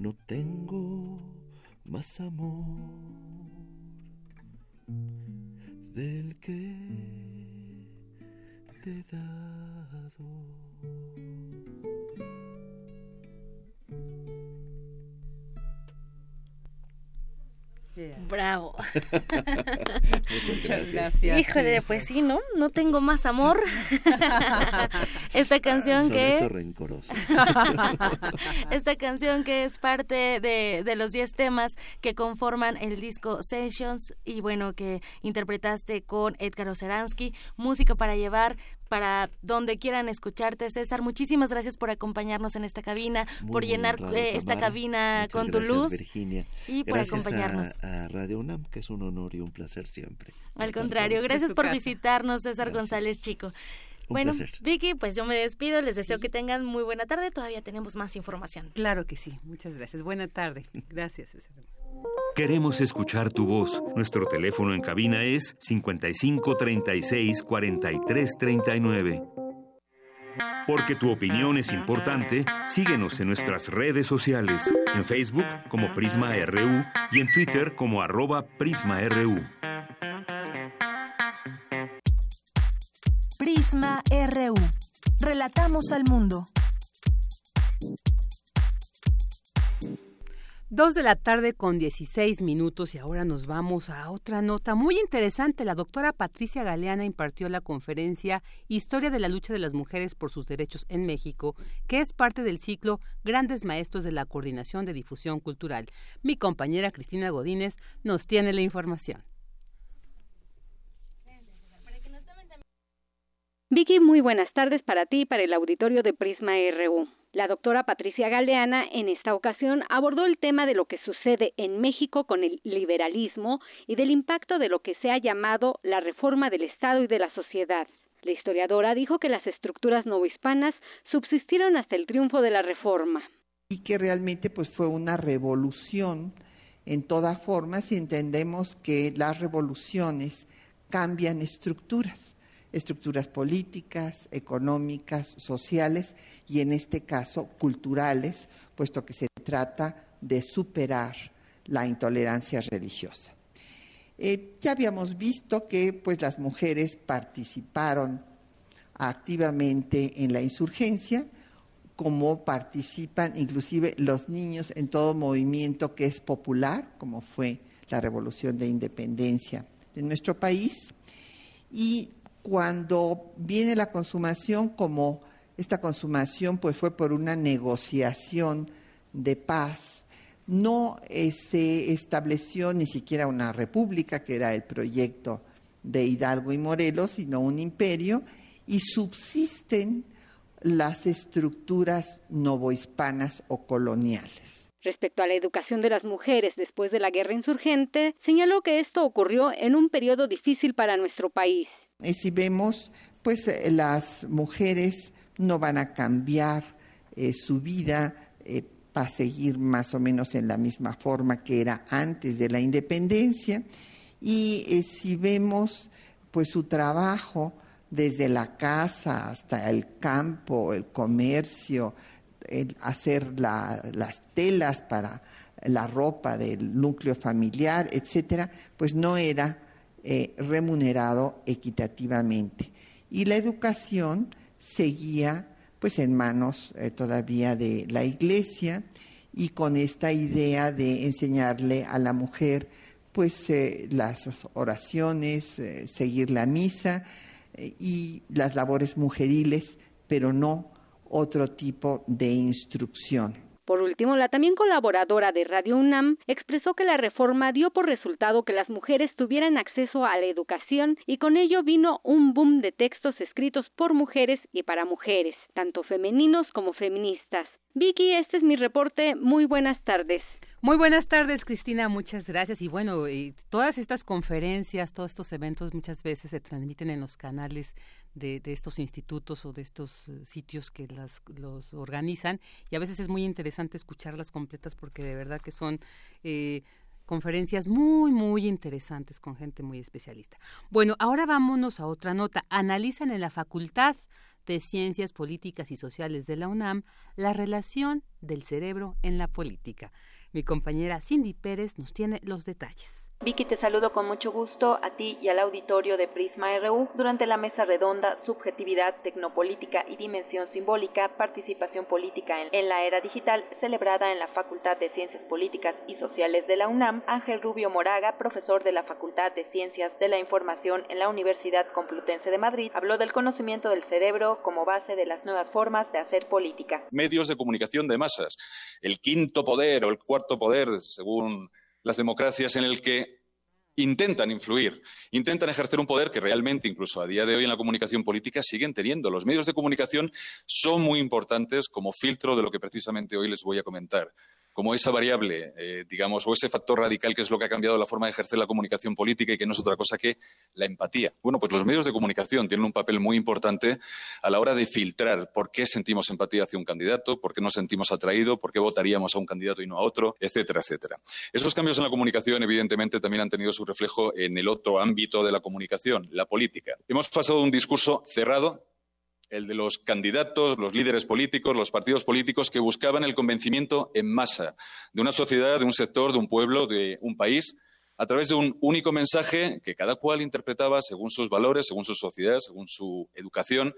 No tengo más amor del que te he dado. Bravo. *laughs* Muchas gracias. Híjole, pues sí, ¿no? No tengo más amor. *laughs* Esta canción que... Soneto rencoroso. *laughs* Esta canción que es parte de, de los 10 temas que conforman el disco Sessions y bueno, que interpretaste con Edgar Oceransky, música para llevar para donde quieran escucharte. César, muchísimas gracias por acompañarnos en esta cabina, Muy, por llenar eh, esta cabina Muchas con tu gracias, luz Virginia. y por Gracias a- acompañarnos. A, Radio UNAM, que es un honor y un placer siempre. Al contrario, con- gracias por casa. visitarnos, César González Chico. Un bueno, placer. Vicky, pues yo me despido, les deseo que tengan muy buena tarde, todavía tenemos más información. Claro que sí, muchas gracias. Buena tarde. *laughs* Gracias. César. Queremos escuchar tu voz. Nuestro teléfono en cabina es 55 36 43 39. Porque tu opinión es importante, síguenos en nuestras redes sociales, en Facebook como Prisma RU y en Twitter como arroba PrismaRU. Prisma RU. Relatamos al mundo. Dos de la tarde con 16 minutos y ahora nos vamos a otra nota muy interesante. La doctora Patricia Galeana impartió la conferencia Historia de la lucha de las mujeres por sus derechos en México, que es parte del ciclo Grandes Maestros de la Coordinación de Difusión Cultural. Mi compañera Cristina Godínez nos tiene la información. Vicky, muy buenas tardes para ti y para el auditorio de Prisma RU. La doctora Patricia Galeana en esta ocasión abordó el tema de lo que sucede en México con el liberalismo y del impacto de lo que se ha llamado la reforma del Estado y de la sociedad. La historiadora dijo que las estructuras novohispanas subsistieron hasta el triunfo de la reforma. y que realmente pues fue una revolución en todas formas y entendemos que las revoluciones cambian estructuras, estructuras políticas, económicas, sociales y en este caso culturales, puesto que se trata de superar la intolerancia religiosa. Eh, ya habíamos visto que pues las mujeres participaron activamente en la insurgencia, como participan inclusive los niños en todo movimiento que es popular, como fue la Revolución de Independencia de nuestro país. Y cuando viene la consumación, como esta consumación pues fue por una negociación de paz, no eh, se estableció ni siquiera una república, que era el proyecto de Hidalgo y Morelos, sino un imperio, y subsisten las estructuras novohispanas o coloniales. Respecto a la educación de las mujeres después de la guerra insurgente, señaló que esto ocurrió en un periodo difícil para nuestro país. Y si vemos, pues eh, las mujeres no van a cambiar eh, su vida eh, para seguir más o menos en la misma forma que era antes de la independencia. Y eh, si vemos, pues su trabajo desde la casa hasta el campo, el comercio, el hacer la- las telas para la ropa del núcleo familiar, etcétera, pues no era eh, remunerado equitativamente. Y la educación seguía pues en manos eh, todavía de la iglesia y con esta idea de enseñarle a la mujer pues eh, las oraciones, seguir la misa y las labores mujeriles, pero no otro tipo de instrucción. Por último, la también colaboradora de Radio UNAM expresó que la reforma dio por resultado que las mujeres tuvieran acceso a la educación y con ello vino un boom de textos escritos por mujeres y para mujeres, tanto femeninos como feministas. Vicky, este es mi reporte. Muy buenas tardes. Muy buenas tardes, Cristina. Muchas gracias. Y bueno, todas estas conferencias, todos estos eventos muchas veces se transmiten en los canales de, estos institutos o de estos eh, sitios que las, los organizan y a veces es muy interesante escucharlas completas porque de verdad que son eh, conferencias muy, muy interesantes con gente muy especialista. Bueno, ahora vámonos a otra nota. Analizan en la Facultad de Ciencias Políticas y Sociales de la UNAM la relación del cerebro en la política. Mi compañera Cindy Pérez nos tiene los detalles. Vicky, te saludo con mucho gusto a ti y al auditorio de Prisma RU durante la mesa redonda Subjetividad, Tecnopolítica y Dimensión Simbólica, Participación Política en, la Era Digital, celebrada en la Facultad de Ciencias Políticas y Sociales de la UNAM. Ángel Rubio Moraga, profesor de la Facultad de Ciencias de la Información en la Universidad Complutense de Madrid, habló del conocimiento del cerebro como base de las nuevas formas de hacer política. Medios de comunicación de masas, el quinto poder o el cuarto poder, según las democracias en el que intentan influir, intentan ejercer un poder que realmente, incluso a día de hoy en la comunicación política, siguen teniendo. Los medios de comunicación son muy importantes como filtro de lo que precisamente hoy les voy a comentar como esa variable, eh, digamos, o ese factor radical que es lo que ha cambiado la forma de ejercer la comunicación política y que no es otra cosa que la empatía. Bueno, pues los medios de comunicación tienen un papel muy importante a la hora de filtrar por qué sentimos empatía hacia un candidato, por qué nos sentimos atraídos, por qué votaríamos a un candidato y no a otro, etcétera, etcétera. Esos cambios en la comunicación, evidentemente, también han tenido su reflejo en el otro ámbito de la comunicación, la política. Hemos pasado de un discurso cerrado el de los candidatos, los líderes políticos, los partidos políticos que buscaban el convencimiento en masa de una sociedad, de un sector, de un pueblo, de un país, a través de un único mensaje que cada cual interpretaba según sus valores, según su sociedad, según su educación,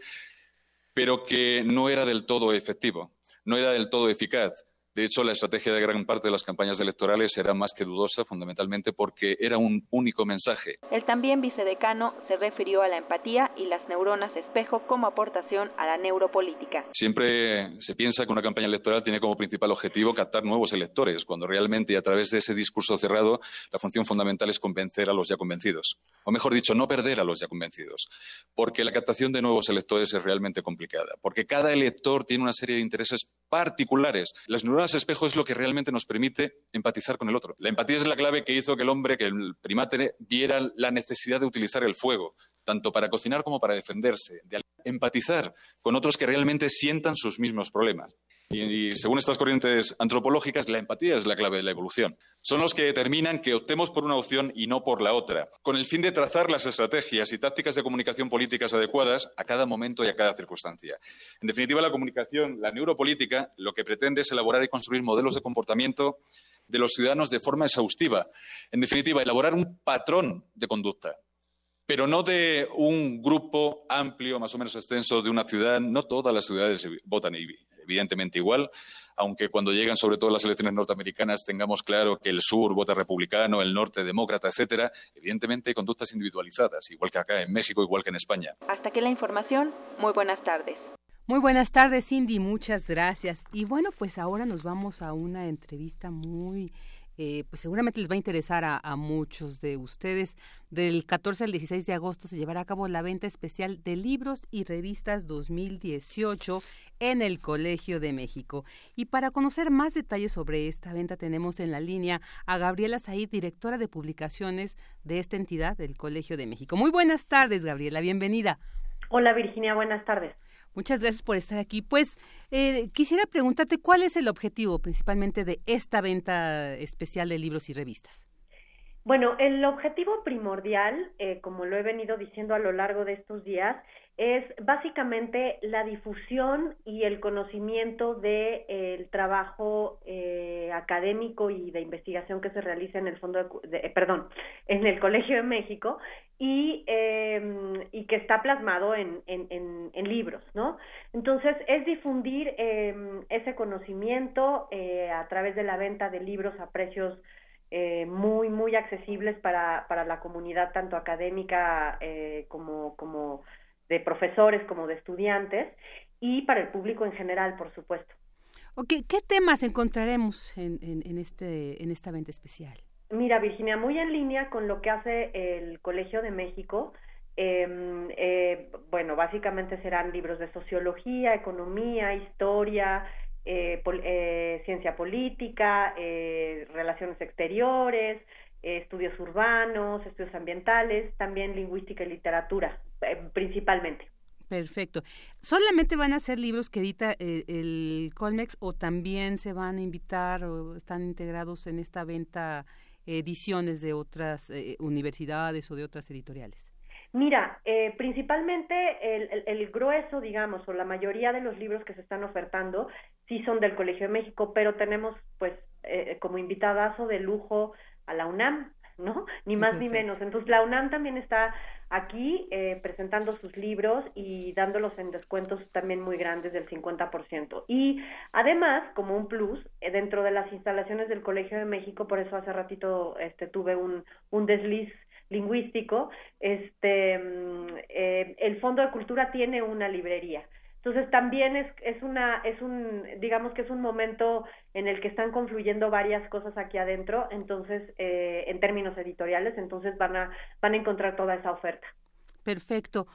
pero que no era del todo efectivo, no era del todo eficaz. De hecho, la estrategia de gran parte de las campañas electorales era más que dudosa, fundamentalmente porque era un único mensaje. El también vicedecano se refirió a la empatía y las neuronas espejo como aportación a la neuropolítica. Siempre se piensa que una campaña electoral tiene como principal objetivo captar nuevos electores, cuando realmente a través de ese discurso cerrado la función fundamental es convencer a los ya convencidos. O mejor dicho, no perder a los ya convencidos. Porque la captación de nuevos electores es realmente complicada. Porque cada elector tiene una serie de intereses particulares. Las neuronas espejo es lo que realmente nos permite empatizar con el otro. La empatía es la clave que hizo que el hombre, que el primate, viera la necesidad de utilizar el fuego, tanto para cocinar como para defenderse, de empatizar con otros que realmente sientan sus mismos problemas. Y, según estas corrientes antropológicas, la empatía es la clave de la evolución. Son los que determinan que optemos por una opción y no por la otra, con el fin de trazar las estrategias y tácticas de comunicación políticas adecuadas a cada momento y a cada circunstancia. En definitiva, la comunicación, la neuropolítica, lo que pretende es elaborar y construir modelos de comportamiento de los ciudadanos de forma exhaustiva. En definitiva, elaborar un patrón de conducta pero no de un grupo amplio, más o menos extenso, de una ciudad. No todas las ciudades votan evidentemente igual, aunque cuando llegan sobre todo las elecciones norteamericanas tengamos claro que el sur vota republicano, el norte demócrata, etcétera, evidentemente hay conductas individualizadas, igual que acá en México, igual que en España. Hasta aquí la información. Muy buenas tardes. Muy buenas tardes, Cindy, muchas gracias. Y bueno, pues ahora nos vamos a una entrevista muy eh, pues seguramente les va a interesar a, muchos de ustedes. Del 14 al 16 de agosto se llevará a cabo la venta especial de libros y revistas 2018 en el Colegio de México. Y para conocer más detalles sobre esta venta tenemos en la línea a Gabriela Said, directora de publicaciones de esta entidad del Colegio de México. Muy buenas tardes, Gabriela, bienvenida. Hola, Virginia, buenas tardes. Muchas gracias por estar aquí. Pues eh, quisiera preguntarte cuál es el objetivo principalmente de esta venta especial de libros y revistas. Bueno, el objetivo primordial, eh, como lo he venido diciendo a lo largo de estos días, es básicamente la difusión y el conocimiento del de, trabajo eh, académico y de investigación que se realiza en el fondo de, perdón en el Colegio de México y, em, y que está plasmado en, en, en, libros, ¿no? Entonces, es difundir em, ese conocimiento eh, a través de la venta de libros a precios eh, muy, muy accesibles para, para la comunidad, tanto académica eh, como, como de profesores, como de estudiantes, y para el público en general, por supuesto. Okay. ¿Qué temas encontraremos en, en, en, este, en esta venta especial? Mira, Virginia, muy en línea con lo que hace el Colegio de México. Em, eh, bueno, básicamente serán libros de sociología, economía, historia, eh, eh, ciencia política, relaciones exteriores, estudios urbanos, estudios ambientales, también lingüística y literatura, principalmente. Perfecto. ¿Solamente van a ser libros que edita eh, el Colmex o también se van a invitar o están integrados en esta venta ediciones de otras eh, universidades o de otras editoriales? Mira, eh, principalmente el, el, grueso, digamos, o la mayoría de los libros que se están ofertando sí son del Colegio de México, pero tenemos, pues, como invitadazo de lujo a la UNAM, ¿no? *laughs* Ni más ni menos. Entonces, la UNAM también está aquí eh, presentando sus libros y dándolos en descuentos también muy grandes del 50%. Y además, como un plus, eh, dentro de las instalaciones del Colegio de México, por eso hace ratito este, tuve un, un desliz lingüístico, este, mm, eh, el Fondo de Cultura tiene una librería. Entonces también es, es una, es un, digamos que es un momento en el que están confluyendo varias cosas aquí adentro, entonces, eh, en términos editoriales, entonces van a, van a encontrar toda esa oferta. Perfecto.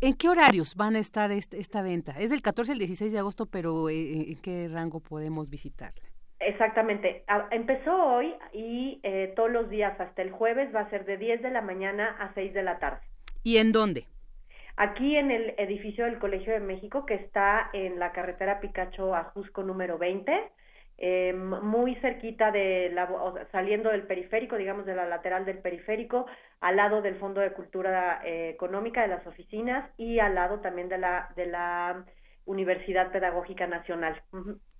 ¿En qué horarios van a estar esta venta? Es del 14 al 16 de agosto, pero eh, ¿en qué rango podemos visitarla? Exactamente. empezó hoy y eh, todos los días hasta el jueves va a ser de 10 de la mañana a 6 de la tarde. ¿Y en dónde? Aquí en el edificio del Colegio de México, que está en la carretera Picacho a Jusco número 20, eh, muy cerquita de la, saliendo del periférico, digamos de la lateral del periférico, al lado del Fondo de Cultura eh, Económica de las oficinas y al lado también de la de la Universidad Pedagógica Nacional.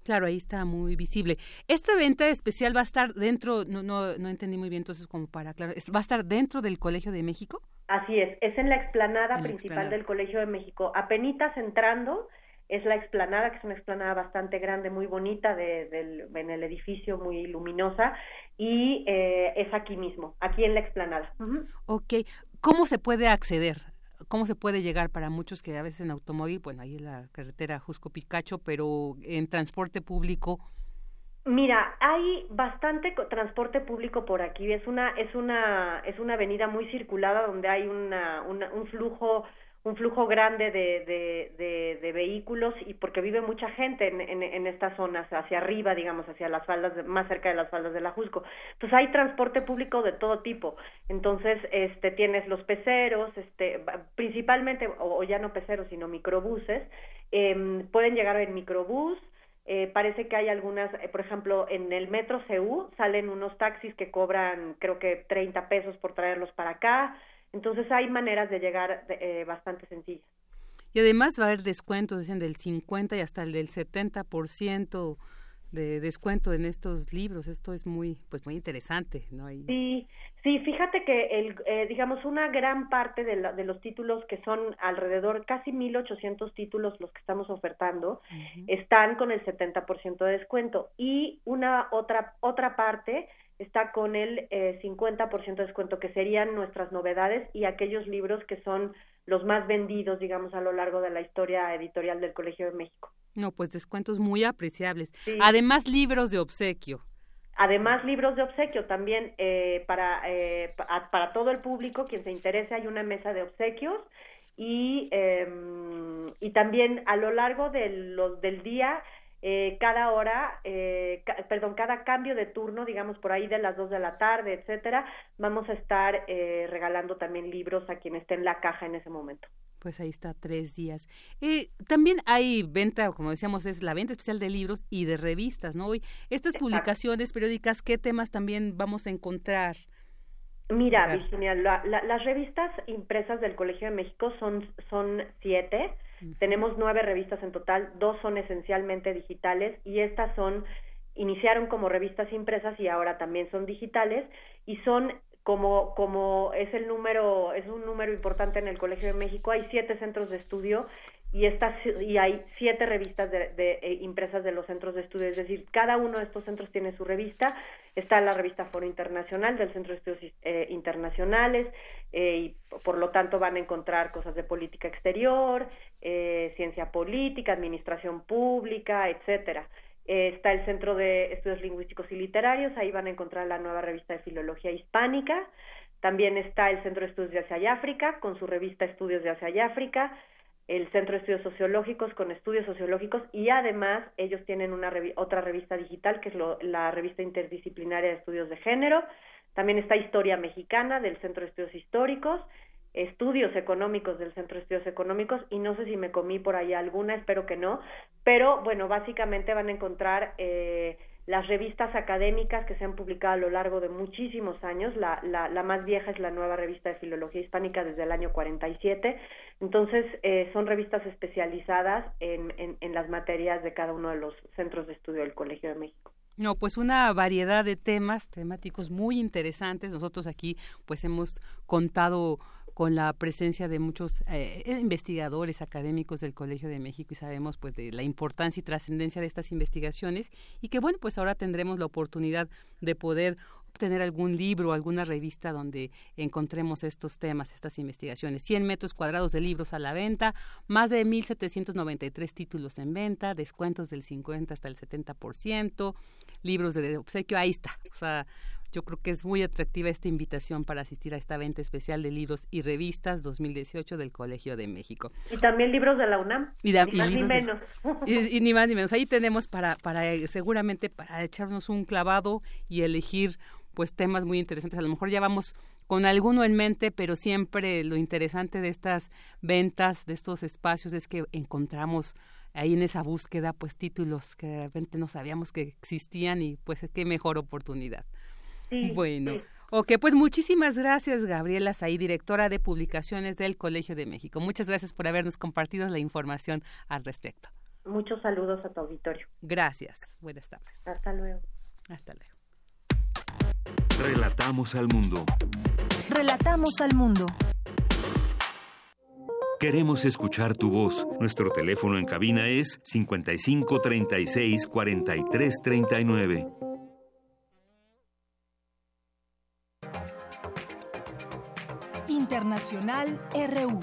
Claro, ahí está muy visible. Esta venta especial va a estar dentro, no, no, no entendí muy bien, entonces como para claro, ¿va a estar dentro del Colegio de México? Así es, es en la explanada principal del Colegio de México. Apenitas entrando, es la explanada, que es una explanada bastante grande, muy bonita, de, en el edificio, muy luminosa, y eh, es aquí mismo, aquí en la explanada. Ok, ¿cómo se puede acceder? ¿Cómo se puede llegar para muchos que a veces en automóvil, bueno, ahí en la carretera Jusco Picacho, pero en transporte público, Mira, hay bastante transporte público por aquí. Es una es una es una avenida muy circulada donde hay una, un flujo un flujo grande de, de, de, vehículos y porque vive mucha gente en, en, estas zonas, hacia arriba, digamos, hacia las faldas, más cerca de las faldas de la Jusco. Entonces hay transporte público de todo tipo. Entonces, este, tienes los peceros, este, principalmente, o, ya no peceros, sino microbuses, eh, pueden llegar en microbús, eh, parece que hay algunas, eh, por ejemplo, en el metro CU salen unos taxis que cobran creo que 30 pesos por traerlos para acá. Entonces hay maneras de llegar eh, bastante sencillas. Y además va a haber descuentos, dicen del 50 y hasta el del 70% de descuento en estos libros. Esto es muy, pues muy interesante, ¿no? Sí, sí. Fíjate que el, eh, digamos, una gran parte de, de, los títulos que son alrededor casi 1.800 títulos los que estamos ofertando están con el 70% de descuento y una otra otra parte está con el eh, 50% de descuento que serían nuestras novedades y aquellos libros que son los más vendidos, digamos, a lo largo de la historia editorial del Colegio de México. No, pues descuentos muy apreciables. Además, libros de obsequio. Además, libros de obsequio también eh, para, eh, para todo el público, quien se interese, hay una mesa de obsequios y, eh, y también a lo largo de los, del día eh, cada hora, eh, perdón, cada cambio de turno, digamos por ahí de las dos de la tarde, etcétera, vamos a estar eh, regalando también libros a quien esté en la caja en ese momento. Pues ahí está, tres días. Eh, también hay venta, como decíamos, es la venta especial de libros y de revistas, ¿no? Hoy, estas publicaciones periódicas, ¿qué temas también vamos a encontrar? Mira, Virginia, las revistas impresas del Colegio de México son, son siete. Tenemos nueve revistas en total, dos son esencialmente digitales y estas son, iniciaron como revistas impresas y ahora también son digitales y son como, como es el número, es un número importante en el Colegio de México, hay siete centros de estudio y estas y hay siete revistas de, eh, impresas de los centros de estudio, es decir, cada uno de estos centros tiene su revista. Está la revista Foro Internacional del Centro de Estudios eh, Internacionales eh, y por lo tanto van a encontrar cosas de política exterior, ciencia política, administración pública, etcétera. Está el Centro de Estudios Lingüísticos y Literarios, ahí van a encontrar la nueva revista de Filología Hispánica. También está el Centro de Estudios de Asia y África con su revista Estudios de Asia y África el Centro de Estudios Sociológicos con estudios sociológicos y además ellos tienen una otra revista digital que es la revista interdisciplinaria de estudios de género. También está Historia Mexicana del Centro de Estudios Históricos. Estudios económicos del Centro de Estudios Económicos y no sé si me comí por ahí alguna, espero que no, pero bueno, básicamente van a encontrar eh, las revistas académicas que se han publicado a lo largo de muchísimos años. La, la, la, más vieja es la nueva revista de Filología Hispánica desde el año 47. Entonces, eh, son revistas especializadas en, en, en las materias de cada uno de los centros de estudio del Colegio de México. No, pues una variedad de temas temáticos muy interesantes. Nosotros aquí pues hemos contado con la presencia de muchos eh, investigadores académicos del Colegio de México y sabemos pues de la importancia y trascendencia de estas investigaciones y que bueno pues ahora tendremos la oportunidad de poder obtener algún libro, alguna revista donde encontremos estos temas, estas investigaciones. 100 metros cuadrados de libros a la venta, más de 1.793 títulos en venta, descuentos del 50 hasta el 70%, libros de obsequio, ahí está. O sea, yo creo que es muy atractiva esta invitación para asistir a esta venta especial de libros y revistas 2018 del Colegio de México. Y también libros de la UNAM. Y, ni más ni menos. *laughs* y, ni más ni menos. Ahí tenemos para, para seguramente para echarnos un clavado y elegir pues temas muy interesantes. A lo mejor ya vamos con alguno en mente, pero siempre lo interesante de estas ventas, de estos espacios, es que encontramos ahí en esa búsqueda pues títulos que de repente no sabíamos que existían y pues qué mejor oportunidad bueno. Ok, pues muchísimas gracias, Gabriela Saí, directora de publicaciones del Colegio de México. Muchas gracias por habernos compartido la información al respecto. Muchos saludos a tu auditorio. Gracias. Buenas tardes. Hasta luego. Hasta luego. Relatamos al mundo. Relatamos al mundo. Queremos escuchar tu voz. Nuestro teléfono en cabina es 55 36 43 39. Internacional RU.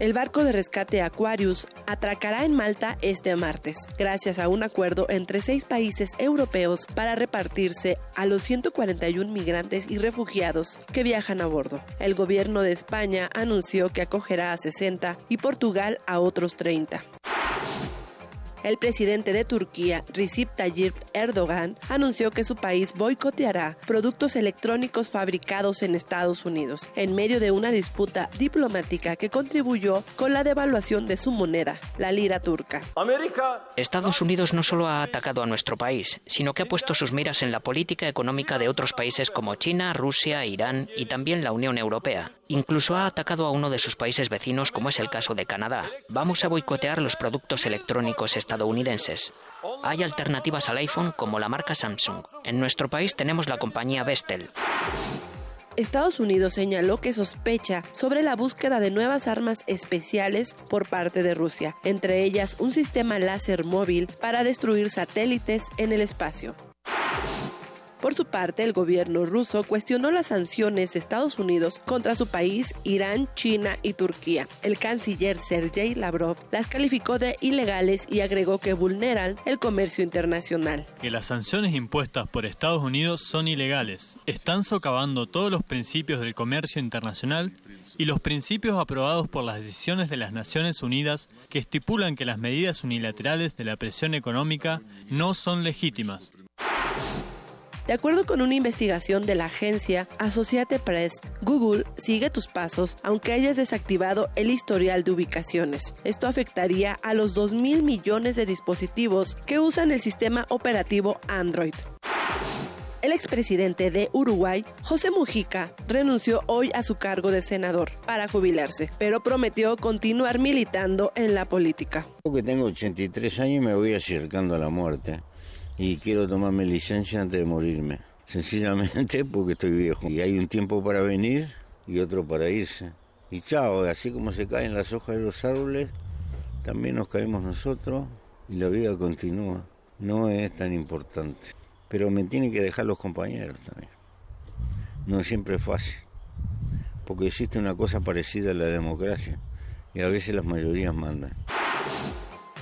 El barco de rescate Aquarius atracará en Malta este martes, gracias a un acuerdo entre seis países europeos para repartirse a los 141 migrantes y refugiados que viajan a bordo. El gobierno de España anunció que acogerá a 60 y Portugal a otros 30. El presidente de Turquía, Recep Tayyip Erdogan, anunció que su país boicoteará productos electrónicos fabricados en Estados Unidos, en medio de una disputa diplomática que contribuyó con la devaluación de su moneda, la lira turca. Estados Unidos no solo ha atacado a nuestro país, sino que ha puesto sus miras en la política económica de otros países como China, Rusia, Irán y también la Unión Europea. Incluso ha atacado a uno de sus países vecinos, como es el caso de Canadá. Vamos a boicotear los productos electrónicos estadounidenses. Hay alternativas al iPhone como la marca Samsung. En nuestro país tenemos la compañía Vestel. Estados Unidos señaló que sospecha sobre la búsqueda de nuevas armas especiales por parte de Rusia, entre ellas un sistema láser móvil para destruir satélites en el espacio. Por su parte, el gobierno ruso cuestionó las sanciones de Estados Unidos contra su país, Irán, China y Turquía. El canciller Sergei Lavrov las calificó de ilegales y agregó que vulneran el comercio internacional. Que las sanciones impuestas por Estados Unidos son ilegales. Están socavando todos los principios del comercio internacional y los principios aprobados por las decisiones de las Naciones Unidas que estipulan que las medidas unilaterales de la presión económica no son legítimas. De acuerdo con una investigación de la agencia Associated Press, Google sigue tus pasos aunque hayas desactivado el historial de ubicaciones. Esto afectaría a los 2 mil millones de dispositivos que usan el sistema operativo Android. El expresidente de Uruguay, José Mujica, renunció hoy a su cargo de senador para jubilarse, pero prometió continuar militando en la política. Tengo 83 años y me voy acercando a la muerte y quiero tomarme licencia antes de morirme. Sencillamente *laughs* porque estoy viejo. Y hay un tiempo para venir y otro para irse. Y chao, así como se caen las hojas de los árboles, también nos caemos nosotros y la vida continúa. No es tan importante. Pero me tienen que dejar los compañeros también. No siempre es fácil. Porque existe una cosa parecida a la democracia. Y a veces las mayorías mandan.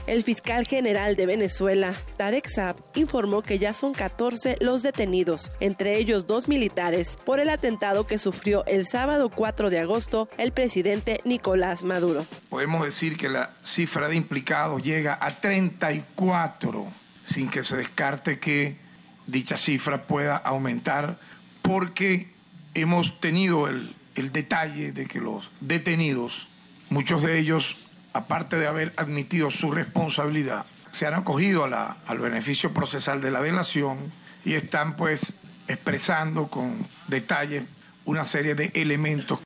El fiscal general de Venezuela, Tarek Saab, informó que ya son 14 los detenidos, entre ellos dos militares, por el atentado que sufrió el sábado 4 de agosto el presidente Nicolás Maduro. Podemos decir que la cifra de implicados llega a 34, sin que se descarte que dicha cifra pueda aumentar porque hemos tenido el, el detalle de que los detenidos, muchos de ellos, aparte de haber admitido su responsabilidad, se han acogido a la, al beneficio procesal de la delación y están pues expresando con detalle una serie de elementos.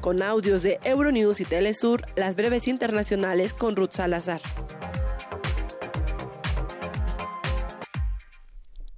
Con audios de Euronews y Telesur, las breves internacionales con Ruth Salazar.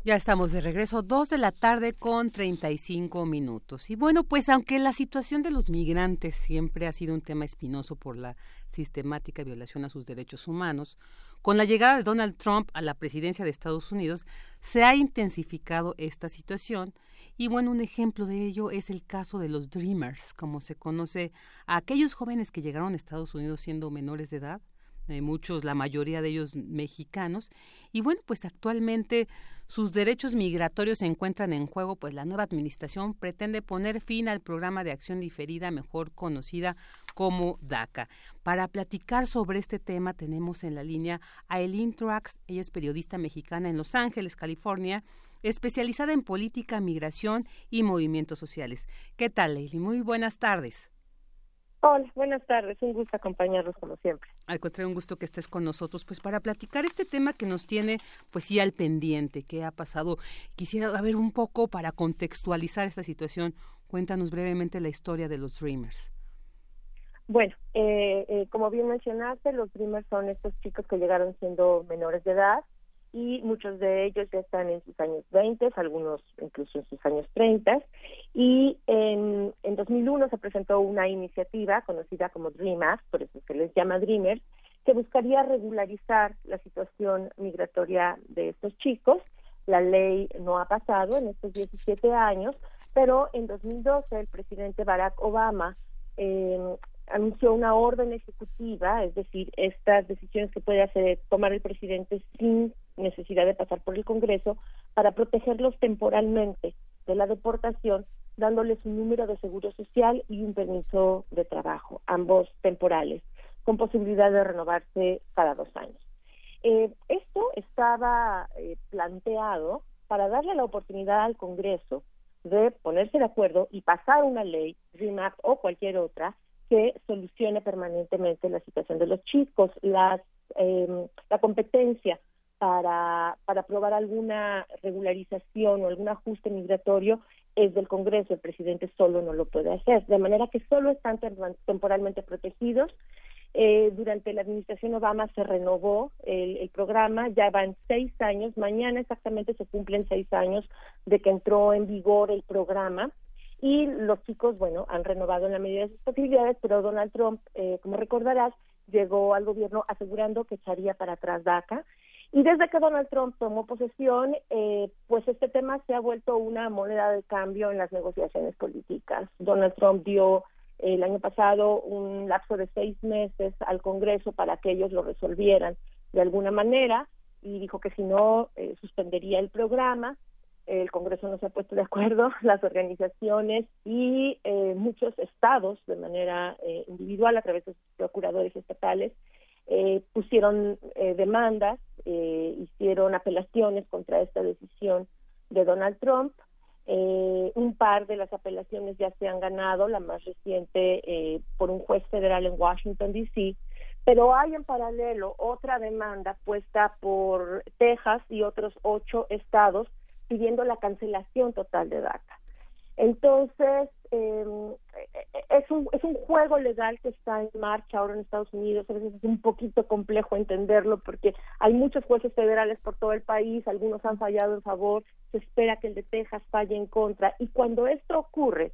Ya estamos de regreso, dos de la tarde con 35 minutos. Y bueno, pues aunque la situación de los migrantes siempre ha sido un tema espinoso por la sistemática violación a sus derechos humanos, con la llegada de Donald Trump a la presidencia de Estados Unidos se ha intensificado esta situación. Y bueno, un ejemplo de ello es el caso de los Dreamers, como se conoce a aquellos jóvenes que llegaron a Estados Unidos siendo menores de edad, eh, muchos, la mayoría de ellos mexicanos. Y bueno, pues actualmente sus derechos migratorios se encuentran en juego, pues la nueva administración pretende poner fin al programa de acción diferida, mejor conocida como DACA. Para platicar sobre este tema tenemos en la línea a Eileen Truax, ella es periodista mexicana en Los Ángeles, California, especializada en política, migración y movimientos sociales. ¿Qué tal, Eileen? Muy buenas tardes. Hola, buenas tardes. Un gusto acompañarlos como siempre. Al contrario, un gusto que estés con nosotros, pues para platicar este tema que nos tiene, pues sí, al pendiente, qué ha pasado. Quisiera ver un poco para contextualizar esta situación. Cuéntanos brevemente la historia de los Dreamers. Bueno, eh, eh, como bien mencionaste, los Dreamers son estos chicos que llegaron siendo menores de edad y muchos de ellos ya están en sus años 20, algunos incluso en sus años 30. Y en, en 2001 se presentó una iniciativa conocida como Dream por eso se les llama Dreamers, que buscaría regularizar la situación migratoria de estos chicos. La ley no ha pasado en estos 17 años, pero en 2012 el presidente Barack Obama eh, anunció una orden ejecutiva, es decir, estas decisiones que puede hacer tomar el presidente sin necesidad de pasar por el Congreso para protegerlos temporalmente de la deportación, dándoles un número de seguro social y un permiso de trabajo, ambos temporales, con posibilidad de renovarse cada dos años. Eh, esto estaba eh, planteado para darle la oportunidad al Congreso de ponerse de acuerdo y pasar una ley, RIMAC o cualquier otra, que solucione permanentemente la situación de los chicos, las, eh, la competencia para, para aprobar alguna regularización o algún ajuste migratorio es del Congreso, el presidente solo no lo puede hacer, de manera que solo están temporalmente protegidos. Eh, durante la administración Obama se renovó el, programa, ya van seis años, mañana exactamente se cumplen seis años de que entró en vigor el programa. Y los chicos, bueno, han renovado en la medida de sus posibilidades, pero Donald Trump, eh, como recordarás, llegó al gobierno asegurando que echaría para atrás DACA y desde que Donald Trump tomó posesión, eh, pues este tema se ha vuelto una moneda de cambio en las negociaciones políticas. Donald Trump dio el año pasado un lapso de seis meses al Congreso para que ellos lo resolvieran de alguna manera y dijo que si no eh, suspendería el programa. El Congreso no se ha puesto de acuerdo, *laughs* las organizaciones y eh, muchos estados de manera individual a través de sus procuradores estatales eh, pusieron eh, demandas, eh, hicieron apelaciones contra esta decisión de Donald Trump. un par de las apelaciones ya se han ganado, la más reciente por un juez federal en Washington, D.C., pero hay en paralelo otra demanda puesta por Texas y otros ocho estados pidiendo la cancelación total de DACA. Entonces, eh, es, un, es un juego legal que está en marcha ahora en Estados Unidos. A veces es un poquito complejo entenderlo porque hay muchos jueces federales por todo el país, algunos han fallado en favor, se espera que el de Texas falle en contra. Y cuando esto ocurre,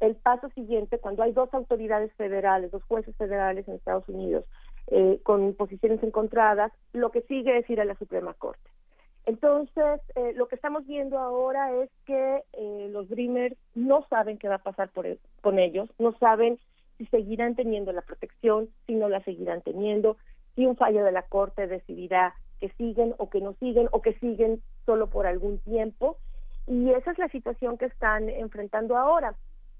el paso siguiente, cuando hay dos autoridades federales, dos jueces federales en Estados Unidos, eh, con posiciones encontradas, lo que sigue es ir a la Suprema Corte. Entonces, eh, lo que estamos viendo ahora es que eh, los Dreamers no saben qué va a pasar por con ellos, no saben si seguirán teniendo la protección, si no la seguirán teniendo, si un fallo de la Corte decidirá que siguen o que no siguen o que siguen solo por algún tiempo. Y esa es la situación que están enfrentando ahora.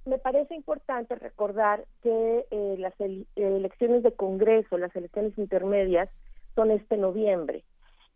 Me parece importante recordar que eh, las elecciones de Congreso, las elecciones intermedias, son este noviembre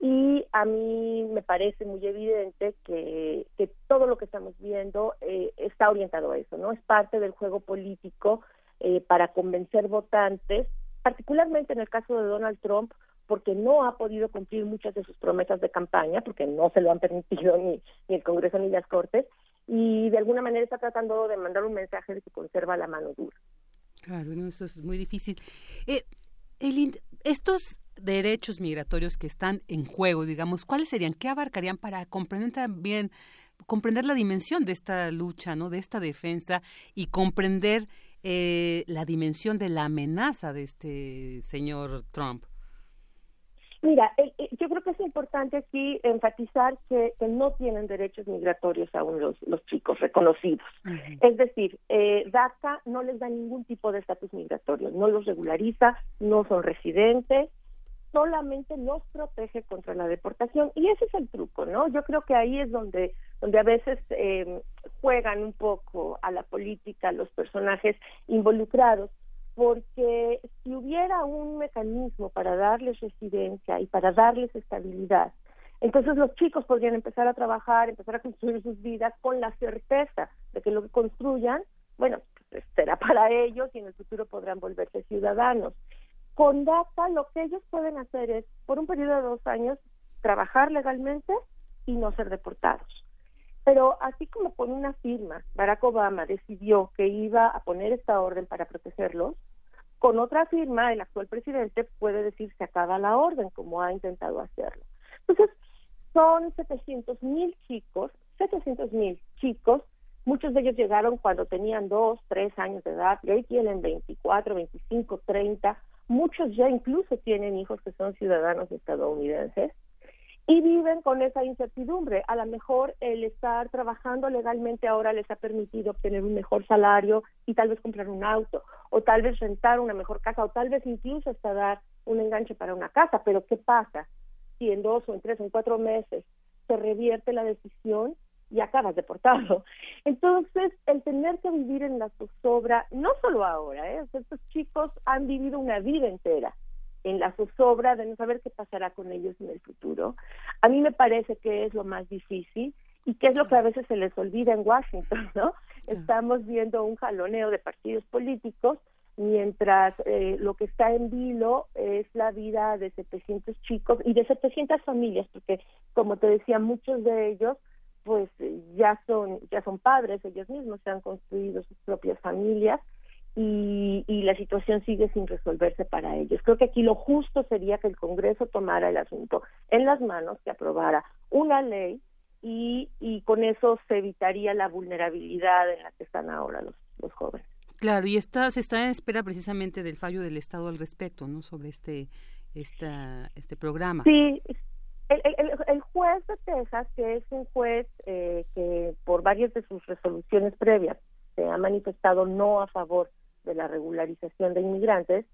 Y a mí me parece muy evidente que, que todo lo que estamos viendo eh, está orientado a eso, ¿no? Es parte del juego político eh, para convencer votantes, particularmente en el caso de Donald Trump, porque no ha podido cumplir muchas de sus promesas de campaña, porque no se lo han *laughs* permitido ni, ni el Congreso ni las Cortes, y de alguna manera está tratando de mandar un mensaje de que conserva la mano dura. Claro, no, eso es muy difícil. Eh, el, estos derechos migratorios que están en juego, digamos, ¿cuáles serían? ¿Qué abarcarían para comprender también, comprender la dimensión de esta lucha, ¿no? De esta defensa y comprender eh, la dimensión de la amenaza de este señor Trump? Mira, yo creo que es importante aquí enfatizar que, no tienen derechos migratorios aún los, los chicos reconocidos. Es decir, eh, DACA no les da ningún tipo de estatus migratorio, no los regulariza, no son residentes, solamente los protege contra la deportación y ese es el truco, ¿no? Yo creo que ahí es donde donde a veces eh, juegan un poco a la política los personajes involucrados, porque si hubiera un mecanismo para darles residencia y para darles estabilidad, entonces los chicos podrían empezar a trabajar, empezar a construir sus vidas con la certeza de que lo que construyan, bueno, pues, será para ellos y en el futuro podrán volverse ciudadanos. Con DACA lo que ellos pueden hacer es, por un periodo de dos años, trabajar legalmente y no ser deportados. Pero así como con una firma Barack Obama decidió que iba a poner esta orden para protegerlos, con otra firma el actual presidente puede decir se acaba la orden, como ha intentado hacerlo. Entonces, son 700 mil chicos, 700 mil chicos, muchos de ellos llegaron cuando tenían dos, tres años de edad, y hoy tienen 24, 25, 30, Muchos ya incluso tienen hijos que son ciudadanos estadounidenses y viven con esa incertidumbre. A lo mejor el estar trabajando legalmente ahora les ha permitido obtener un mejor salario y tal vez comprar un auto, o tal vez rentar una mejor casa, o tal vez incluso hasta dar un enganche para una casa. Pero ¿qué pasa si en dos o en tres o en cuatro meses se revierte la decisión y acabas deportado. *laughs* Entonces, el tener que vivir en la zozobra, no solo ahora, ¿eh? estos chicos han vivido una vida entera en la zozobra de no saber qué pasará con ellos en el futuro. A mí me parece que es lo más difícil y que es lo que a veces se les olvida en Washington, ¿no? Estamos viendo un jaloneo de partidos políticos mientras eh, lo que está en vilo es la vida de 700 chicos y de 700 familias, porque como te decía, muchos de ellos pues ya son ya son padres ellos mismos se han construido sus propias familias y, y, la situación sigue sin resolverse para ellos. Creo que aquí lo justo sería que el Congreso tomara el asunto en las manos, que aprobara una ley y, y con eso se evitaría la vulnerabilidad en la que están ahora los, los jóvenes. Claro, y está, se está en espera precisamente del fallo del Estado al respecto, ¿no? Sobre este, esta, este programa. Sí, el, el, juez de Texas, que es un juez eh, que por varias de sus resoluciones previas se ha manifestado no a favor de la regularización de inmigrantes,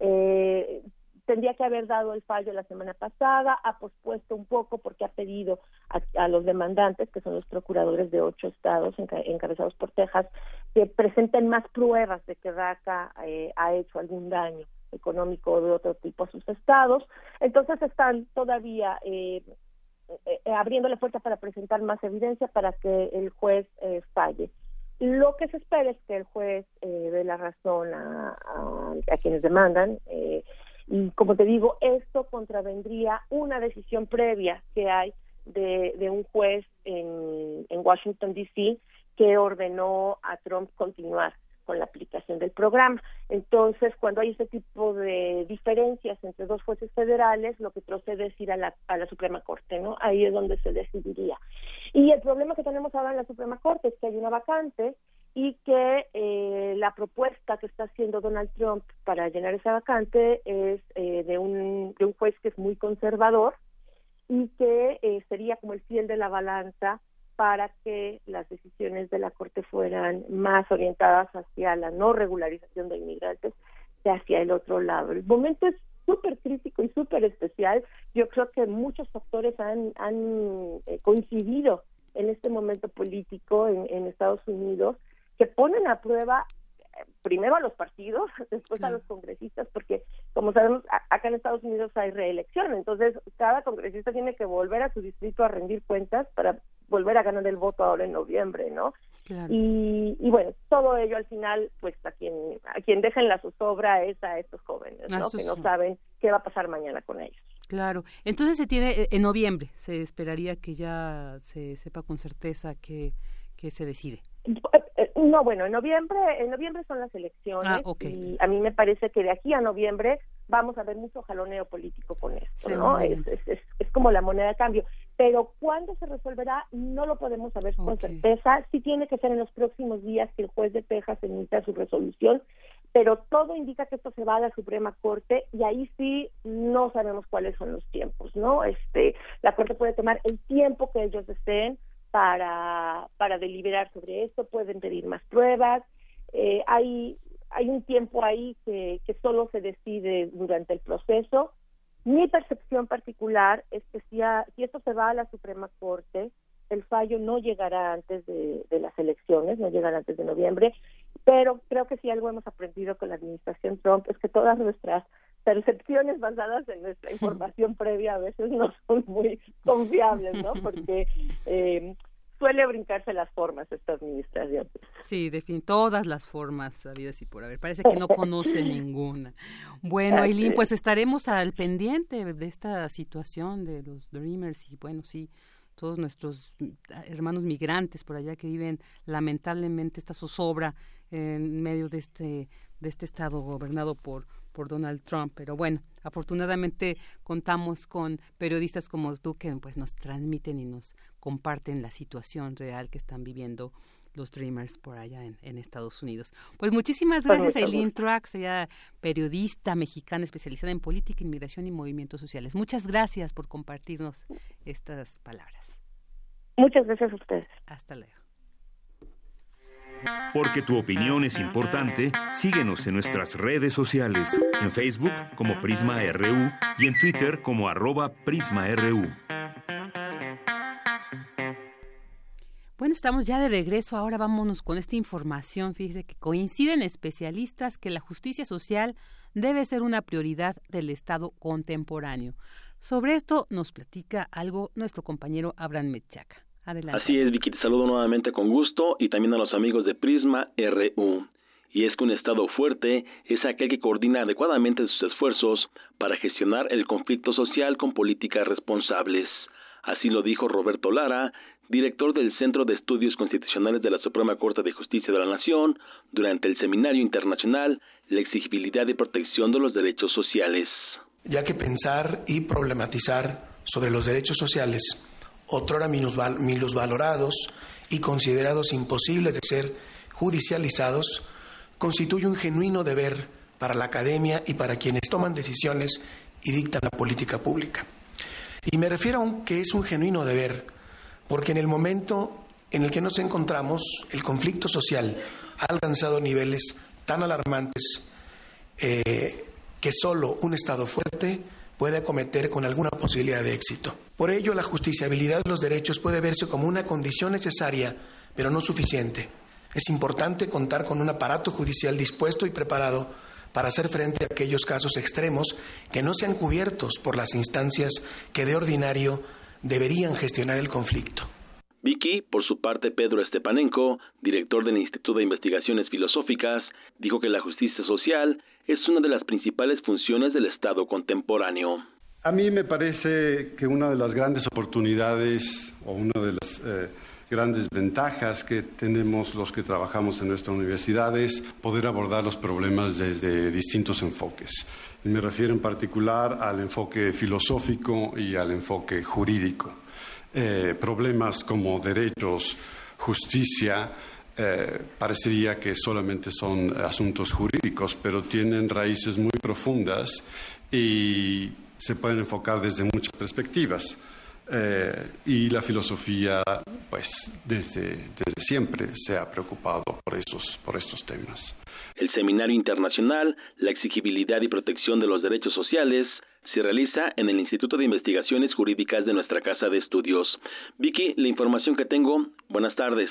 eh, tendría que haber dado el fallo la semana pasada, ha pospuesto un poco porque ha pedido a, los demandantes, que son los procuradores de ocho estados encabezados por Texas, que presenten más pruebas de que DACA eh, ha hecho algún daño económico de otro tipo a sus estados. Entonces están todavía eh, eh, abriendo la puerta para presentar más evidencia para que el juez eh, falle. Lo que se espera es que el juez dé la razón a, a, quienes demandan. y como te digo, esto contravendría una decisión previa que hay de, un juez en Washington, D.C., que ordenó a Trump continuar con la aplicación del programa. Entonces, cuando hay este tipo de diferencias entre dos jueces federales, lo que procede es ir a la, a la Suprema Corte, ¿no? Ahí es donde se decidiría. Y el problema que tenemos ahora en la Suprema Corte es que hay una vacante y que eh, la propuesta que está haciendo Donald Trump para llenar esa vacante es eh, de, un, de un juez que es muy conservador y que eh, sería como el fiel de la balanza para que las decisiones de la Corte fueran más orientadas hacia la no regularización de inmigrantes que hacia el otro lado. El momento es súper crítico y súper especial. Yo creo que muchos factores han, han eh, coincidido en este momento político en, en Estados Unidos que ponen a prueba primero a los partidos, *laughs* después a los congresistas, porque como sabemos, acá en Estados Unidos hay reelección, entonces cada congresista tiene que volver a su distrito a rendir cuentas para volver a ganar el voto ahora en noviembre, ¿no? Y, y, bueno, todo ello al final, pues a quien a quien deja en la zozobra es a estos jóvenes, ¿no? Que no saben qué va a pasar mañana con ellos. Claro. Entonces se tiene eh, en noviembre, se esperaría que ya se sepa con certeza que, que se decide. Eh, no, bueno, en noviembre, en noviembre son las elecciones ah, y a mí me parece que de aquí a noviembre vamos a ver mucho jaloneo político con esto, ¿no? Es, es, es, como la moneda de cambio. Pero cuándo se resolverá no lo podemos saber con certeza. Sí tiene que ser en los próximos días que el juez de Texas emita su resolución, pero todo indica que esto se va a la Suprema Corte y ahí sí no sabemos cuáles son los tiempos, ¿no? Este, la Corte puede tomar el tiempo que ellos deseen para, para deliberar sobre esto, pueden pedir más pruebas, eh, hay, hay un tiempo ahí que, que solo se decide durante el proceso. Mi percepción particular es que si, si esto se va a la Suprema Corte, el fallo no llegará antes de, de, las elecciones, no llegará antes de noviembre, pero creo que si algo hemos aprendido con la administración Trump es que todas nuestras percepciones basadas en nuestra *laughs* información previa a veces no son muy confiables, ¿no? Porque eh, suele brincarse las formas esta administración. Sí, de fin, todas las formas habidas y por haber. Parece que no conoce *laughs* ninguna. Bueno, Aileen, pues estaremos al pendiente de esta situación de los Dreamers y bueno, sí, todos nuestros hermanos migrantes por allá que viven lamentablemente esta zozobra en medio de este de este estado gobernado por por Donald Trump. Pero bueno, afortunadamente contamos con periodistas como tú que pues nos transmiten y nos comparten la situación real que están viviendo los Dreamers por allá en, Estados Unidos. Pues muchísimas gracias, Eileen Truax, ella periodista mexicana especializada en política, inmigración y movimientos sociales. Muchas gracias por compartirnos estas palabras. Muchas gracias a ustedes. Hasta luego. Porque tu opinión es importante, síguenos en nuestras redes sociales, en Facebook como Prisma RU y en Twitter como arroba PrismaRU. Bueno, estamos ya de regreso. Ahora vámonos con esta información. Fíjese que coinciden especialistas que la justicia social debe ser una prioridad del Estado contemporáneo. Sobre esto nos platica algo nuestro compañero Abraham Mechaca. Así es, Vicky, te saludo nuevamente con gusto y también a los amigos de Prisma RU. Y es que un Estado fuerte es aquel que coordina adecuadamente sus esfuerzos para gestionar el conflicto social con políticas responsables. Así lo dijo Roberto Lara, director del Centro de Estudios Constitucionales de la Suprema Corte de Justicia de la Nación, durante el Seminario Internacional La exigibilidad y protección de los derechos sociales. Ya que pensar y problematizar sobre los derechos sociales otrora valorados y considerados imposibles de ser judicializados, constituye un genuino deber para la academia y para quienes toman decisiones y dictan la política pública. Y me refiero a que es un genuino deber, porque en el momento en el que nos encontramos, el conflicto social ha alcanzado niveles tan alarmantes eh, que solo un Estado fuerte puede acometer con alguna posibilidad de éxito. Por ello, la justiciabilidad de los derechos puede verse como una condición necesaria, pero no suficiente. Es importante contar con un aparato judicial dispuesto y preparado para hacer frente a aquellos casos extremos que no sean cubiertos por las instancias que de ordinario deberían gestionar el conflicto. Vicky, por su parte, Pedro Estepanenko, director del Instituto de Investigaciones Filosóficas, dijo que la justicia social es una de las principales funciones del Estado contemporáneo. A mí me parece que una de las grandes oportunidades o una de las eh, grandes ventajas que tenemos los que trabajamos en nuestra universidad es poder abordar los problemas desde distintos enfoques. me refiero en particular al enfoque filosófico y al enfoque jurídico. Eh, problemas como derechos, justicia, eh, parecería que solamente son asuntos jurídicos, pero tienen raíces muy profundas y se pueden enfocar desde muchas perspectivas. Eh, y la filosofía, pues, desde, desde, siempre se ha preocupado por estos, por estos temas. El Seminario Internacional, la exigibilidad y protección de los derechos sociales, se realiza en el Instituto de Investigaciones Jurídicas de nuestra Casa de Estudios. Vicky, la información que tengo, buenas tardes.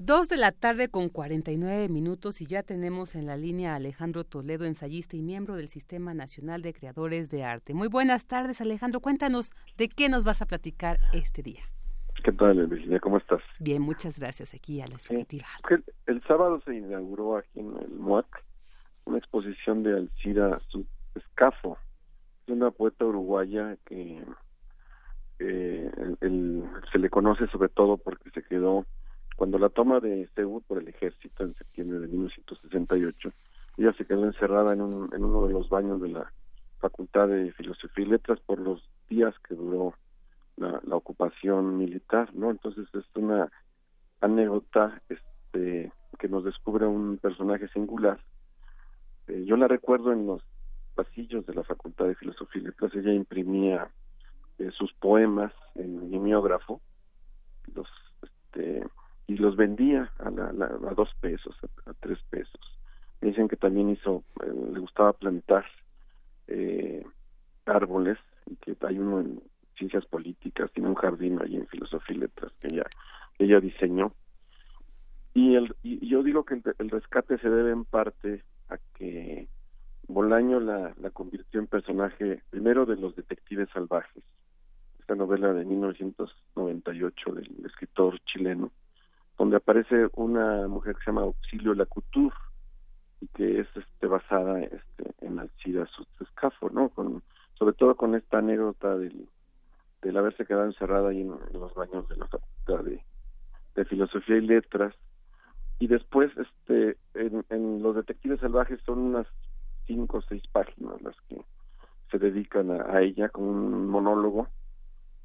Dos de la tarde con 49 minutos y ya tenemos en la línea a Alejandro Toledo, ensayista y miembro del Sistema Nacional de Creadores de Arte. Muy buenas tardes, Alejandro. Cuéntanos de qué nos vas a platicar este día. ¿Qué tal, Virginia? ¿Cómo estás? Bien, muchas gracias. Aquí a la expectativa. el, el, sábado se inauguró aquí en el MUAC una exposición de Alcira Escafo, una poeta uruguaya que eh, se le conoce sobre todo porque se quedó cuando la toma de Seúl por el ejército en septiembre de 1968, ella se quedó encerrada en, un, en uno de los baños de la Facultad de Filosofía y Letras por los días que duró la, ocupación militar, ¿no? Entonces es una anécdota este, que nos descubre un personaje singular. Eh, yo la recuerdo en los pasillos de la Facultad de Filosofía y Letras, ella imprimía eh, sus poemas en mimeógrafo, los este, y los vendía a, a dos pesos, a, tres pesos. dicen que también hizo, eh, le gustaba plantar eh, árboles y que hay uno en ciencias políticas, tiene un jardín ahí en filosofía y letras que ella, ella diseñó. Y, el, y yo digo que el, el, rescate se debe en parte a que Bolaño la, la convirtió en personaje primero de los detectives salvajes, esta novela de 1998 del escritor chileno, donde aparece una mujer que se llama Auxilio Lacouture y que es este, basada este, en Alcida Escafo, ¿no? Con, sobre todo con esta anécdota del, del haberse quedado encerrada ahí en, los baños de la Facultad de, Filosofía y Letras. Y después, este, en, Los Detectives Salvajes son unas cinco o seis páginas las que se dedican a ella con un monólogo.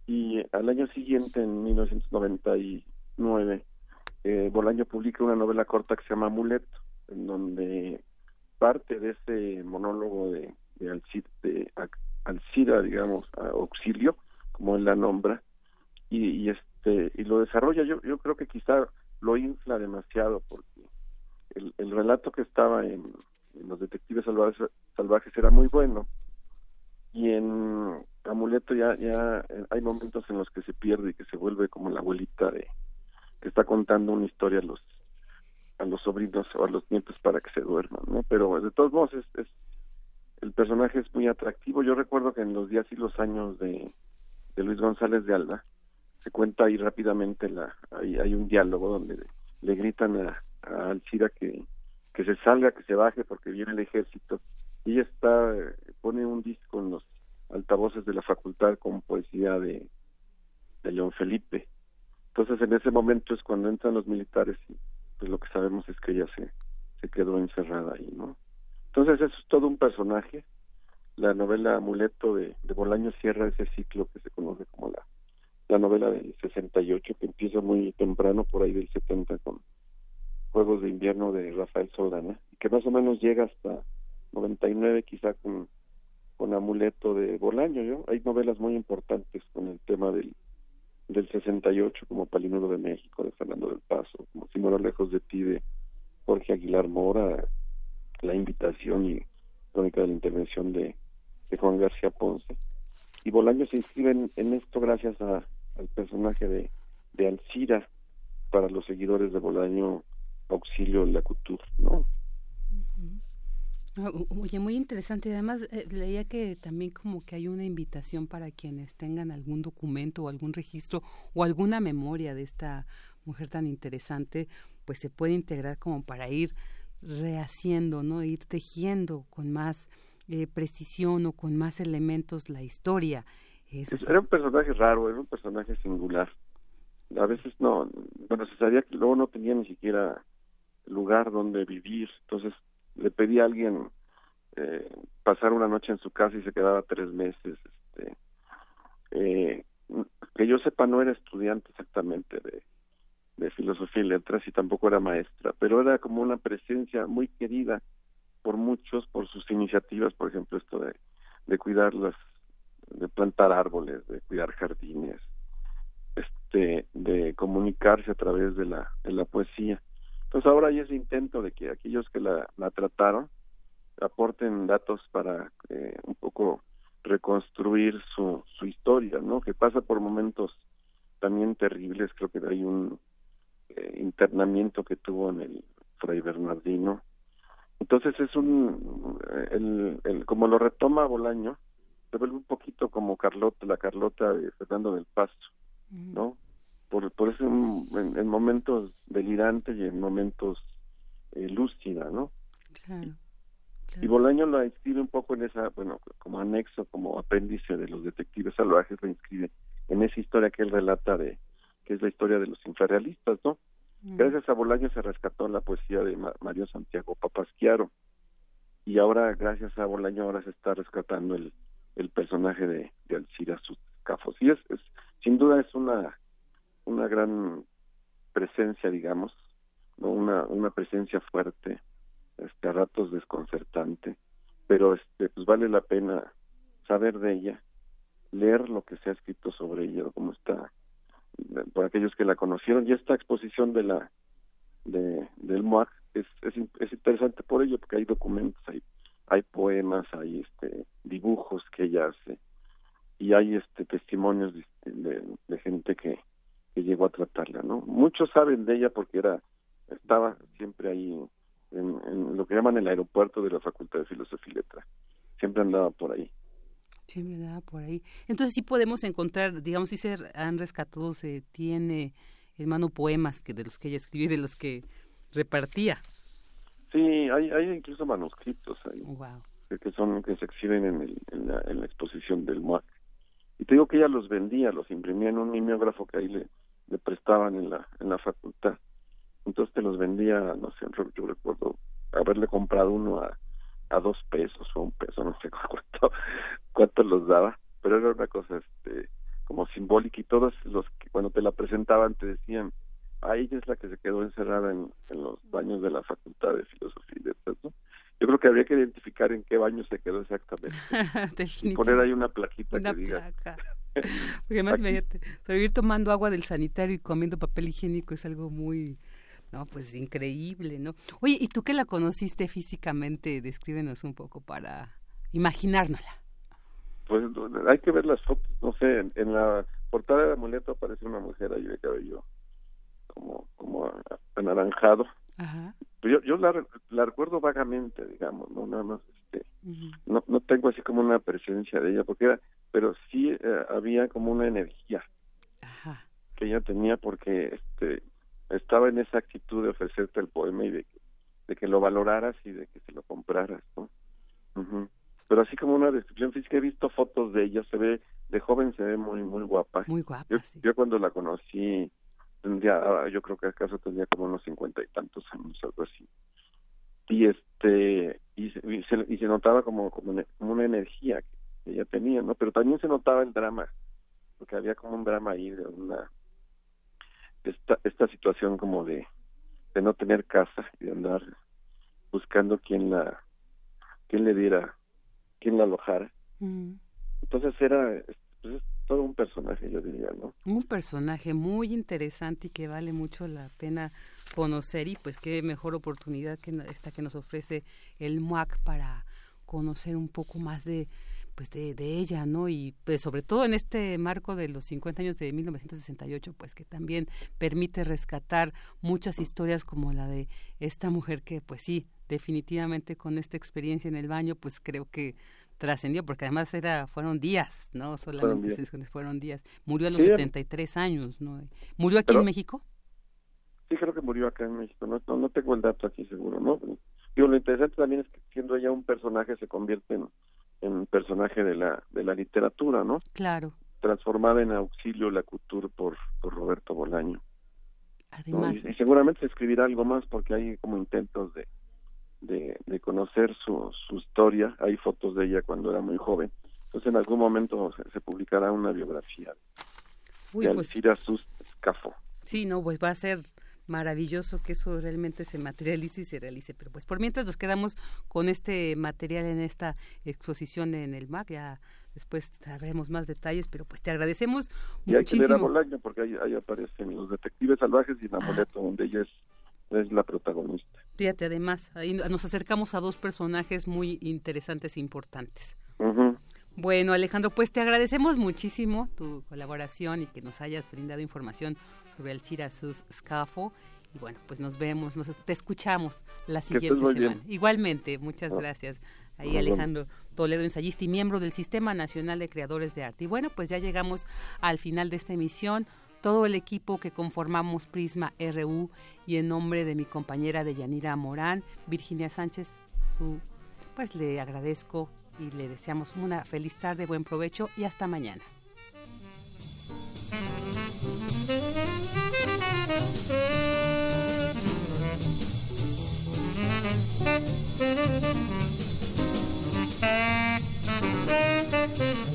Y al año siguiente, en 1999, eh, Bolaño publica una novela corta que se llama Amuleto, en donde parte de ese monólogo de, Alcida, digamos, auxilio, como él la nombra, y, este y lo desarrolla. Yo, yo creo que quizá lo infla demasiado porque el, el relato que estaba en, los detectives salvajes, salvajes era muy bueno y en Amuleto ya ya hay momentos en los que se pierde y que se vuelve como la abuelita de que está contando una historia a los a los sobrinos o a los nietos para que se duerman, ¿no? Pero de todos modos es, el personaje es muy atractivo. Yo recuerdo que en los días y los años de, de Luis González de Alba se cuenta ahí rápidamente la hay, hay un diálogo donde le, gritan a, a Alcira que que se salga, que se baje porque viene el ejército. Y ella está pone un disco en los altavoces de la facultad con poesía de de León Felipe entonces en ese momento es cuando entran los militares y pues lo que sabemos es que ella se, se quedó encerrada ahí, ¿no? Entonces eso es todo un personaje. La novela Amuleto de, de Bolaño cierra ese ciclo que se conoce como la, la novela del 68, que empieza muy temprano, por ahí del 70, con Juegos de Invierno de Rafael Soldana, y que más o menos llega hasta 99 quizá con, con Amuleto de Bolaño. Hay novelas muy importantes con el tema del del 68 como Palinuro de México de Fernando del Paso, como Si muero lejos de ti de Jorge Aguilar Mora, La invitación y crónica de la intervención de, Juan García Ponce. Y Bolaño se inscribe en, esto gracias a, al personaje de, de Alcira para los seguidores de Bolaño Auxilio Lacutur, ¿no? *laughs* Oye, muy interesante. Además, eh, leía que también como que hay una invitación para quienes tengan algún documento o algún registro o alguna memoria de esta mujer tan interesante, pues se puede integrar como para ir rehaciendo, ¿no? Ir tejiendo con más eh, precisión o con más elementos la historia. era un personaje raro, era un personaje singular. A veces no, bueno, se sabía que luego no tenía ni siquiera lugar donde vivir, entonces le pedí a alguien eh, pasar una noche en su casa y se quedaba tres meses. Este, eh, que yo sepa, no era estudiante exactamente de, de filosofía y letras y tampoco era maestra, pero era como una presencia muy querida por muchos por sus iniciativas, por ejemplo, esto de, de cuidar las, de plantar árboles, de cuidar jardines, este, de comunicarse a través de la, de la poesía. Entonces ahora hay ese intento de que aquellos que la, la trataron aporten datos para eh, un poco reconstruir su, su historia, ¿no? Que pasa por momentos también terribles, creo que hay un eh, internamiento que tuvo en el Fray Bernardino. Entonces es un, el, el, como lo retoma Bolaño, se vuelve un poquito como Carlota, la Carlota de Fernando del Pasto, ¿no? Por, por eso en, en, momentos delirantes y en momentos eh, lúcida, ¿no? Claro. Y Bolaño lo inscribe un poco en esa, bueno, como anexo, como apéndice de los detectives salvajes, lo inscribe en esa historia que él relata de, que es la historia de los infrarrealistas, ¿no? Gracias a Bolaño se rescató la poesía de Mario Santiago Papasquiaro y ahora, gracias a Bolaño, ahora se está rescatando el, el personaje de, de Alcira Cafos. Y es, es, sin duda es una, una gran presencia, digamos, ¿no? una, una presencia fuerte, este, a ratos desconcertante, pero este, pues vale la pena saber de ella, leer lo que se ha escrito sobre ella, cómo está, por aquellos que la conocieron, y esta exposición de la de del MOAC es, es, es interesante por ello, porque hay documentos, hay, hay poemas, hay este dibujos que ella hace, y hay este testimonios de, de, de gente que, que llegó a tratarla, ¿no? Muchos saben de ella porque era estaba siempre ahí en, en, lo que llaman el aeropuerto de la Facultad de Filosofía y Letra. Siempre andaba por ahí. Siempre andaba por ahí. Entonces sí podemos encontrar, digamos, si se han rescatado, se tiene en mano poemas que de los que ella escribió y de los que repartía. Sí, hay, hay incluso manuscritos ahí. Wow. Que, son que se exhiben en, el, en, la, en la exposición del MUAC. Y te digo que ella los vendía, los imprimía en un mimeógrafo que ahí le, le prestaban en la, en la facultad entonces te los vendía, no sé, yo recuerdo haberle comprado uno a, a dos pesos o un peso, no sé *laughs* cuánto, cuánto los daba, pero era una cosa este como simbólica y todos los que cuando te la presentaban te decían, ah, ella es la que se quedó encerrada en, en los baños de la Facultad de Filosofía y Letras, ¿no? Yo creo que habría que identificar en qué baño se quedó exactamente. *laughs* y poner ahí una plaquita una que diga. Porque además, imagínate, vivir tomando agua del sanitario y comiendo papel higiénico es algo muy, no, pues increíble, ¿no? Oye, ¿y tú que la conociste físicamente? Descríbenos un poco para imaginárnosla. Pues hay que ver las fotos, no sé, en, en la portada de amuleto aparece una mujer ahí de cabello como como anaranjado. Ajá. Yo, yo la, la recuerdo vagamente, digamos, no nada más, este, uh -huh. no, no tengo así como una presencia de ella, porque era, pero sí eh, había como una energía Ajá. que ella tenía, porque este estaba en esa actitud de ofrecerte el poema y de que, de que lo valoraras y de que se lo compraras, ¿no? Uh -huh. Pero así como una descripción física, he visto fotos de ella, se ve, de joven se ve muy, muy guapa. Muy guapa, yo, sí. yo cuando la conocí, tendría, yo creo que acaso tenía como unos cincuenta y tantos años, algo así. Y este, y se, y se, y se notaba como, como, una, como una energía que ella tenía, ¿no? Pero también se notaba el drama, porque había como un drama ahí de una esta, esta situación como de, de no tener casa y de andar buscando quién la quién le diera quién la alojara mm. entonces era pues, es todo un personaje yo diría no un personaje muy interesante y que vale mucho la pena conocer y pues qué mejor oportunidad que esta que nos ofrece el MUAC para conocer un poco más de pues de, de, ella, ¿no? Y pues sobre todo en este marco de los 50 años de 1968, pues que también permite rescatar muchas historias como la de esta mujer que pues sí, definitivamente con esta experiencia en el baño, pues creo que trascendió, porque además era fueron días, ¿no? Solamente fueron días. fueron días. Murió a los sí, 73 años, ¿no? ¿Murió aquí pero, en México? Sí, creo que murió acá en México, no, no, no tengo el dato aquí seguro, ¿no? Digo, lo interesante también es que siendo ella un personaje se convierte en en personaje de la de la literatura, ¿no? Claro. Transformada en Auxilio la Couture por, por Roberto Bolaño. Además. ¿no? Y, y, seguramente se escribirá algo más porque hay como intentos de, de, de conocer su, su historia. Hay fotos de ella cuando era muy joven. Entonces en algún momento se, se publicará una biografía Uy, de pues, Sus Escafo. Sí, no, pues va a ser maravilloso que eso realmente se materialice y se realice. Pero pues por mientras nos quedamos con este material en esta exposición en el MAC, ya después sabremos más detalles, pero pues te agradecemos y hay que a Bolaño porque ahí, aparecen los detectives salvajes y la amuleto donde ella es es la protagonista. Fíjate, además, ahí nos acercamos a dos personajes muy interesantes e importantes. Bueno, Alejandro, pues te agradecemos muchísimo tu colaboración y que nos hayas brindado información sobre el Chirasus Scafo. Y bueno, pues nos vemos, nos te escuchamos la siguiente semana. Igualmente, muchas ah. gracias. Ahí Alejandro Toledo, ensayista y miembro del Sistema Nacional de Creadores de Arte. Y bueno, pues ya llegamos al final de esta emisión. Todo el equipo que conformamos Prisma RU y en nombre de mi compañera de Yanira Morán, Virginia Sánchez, pues le agradezco y le deseamos una feliz tarde, buen provecho y hasta mañana.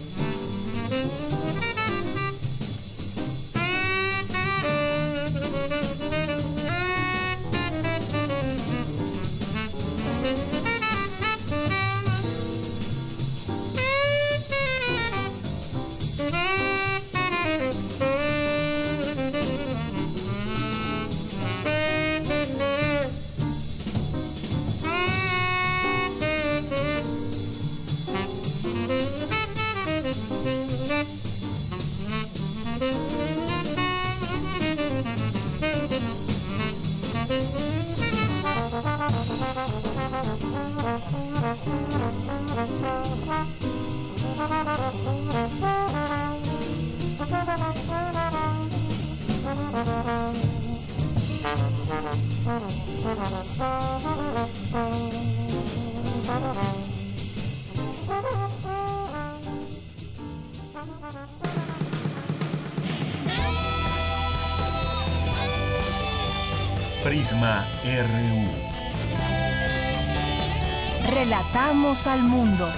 *laughs* Prisma RU. Relatamos al mundo.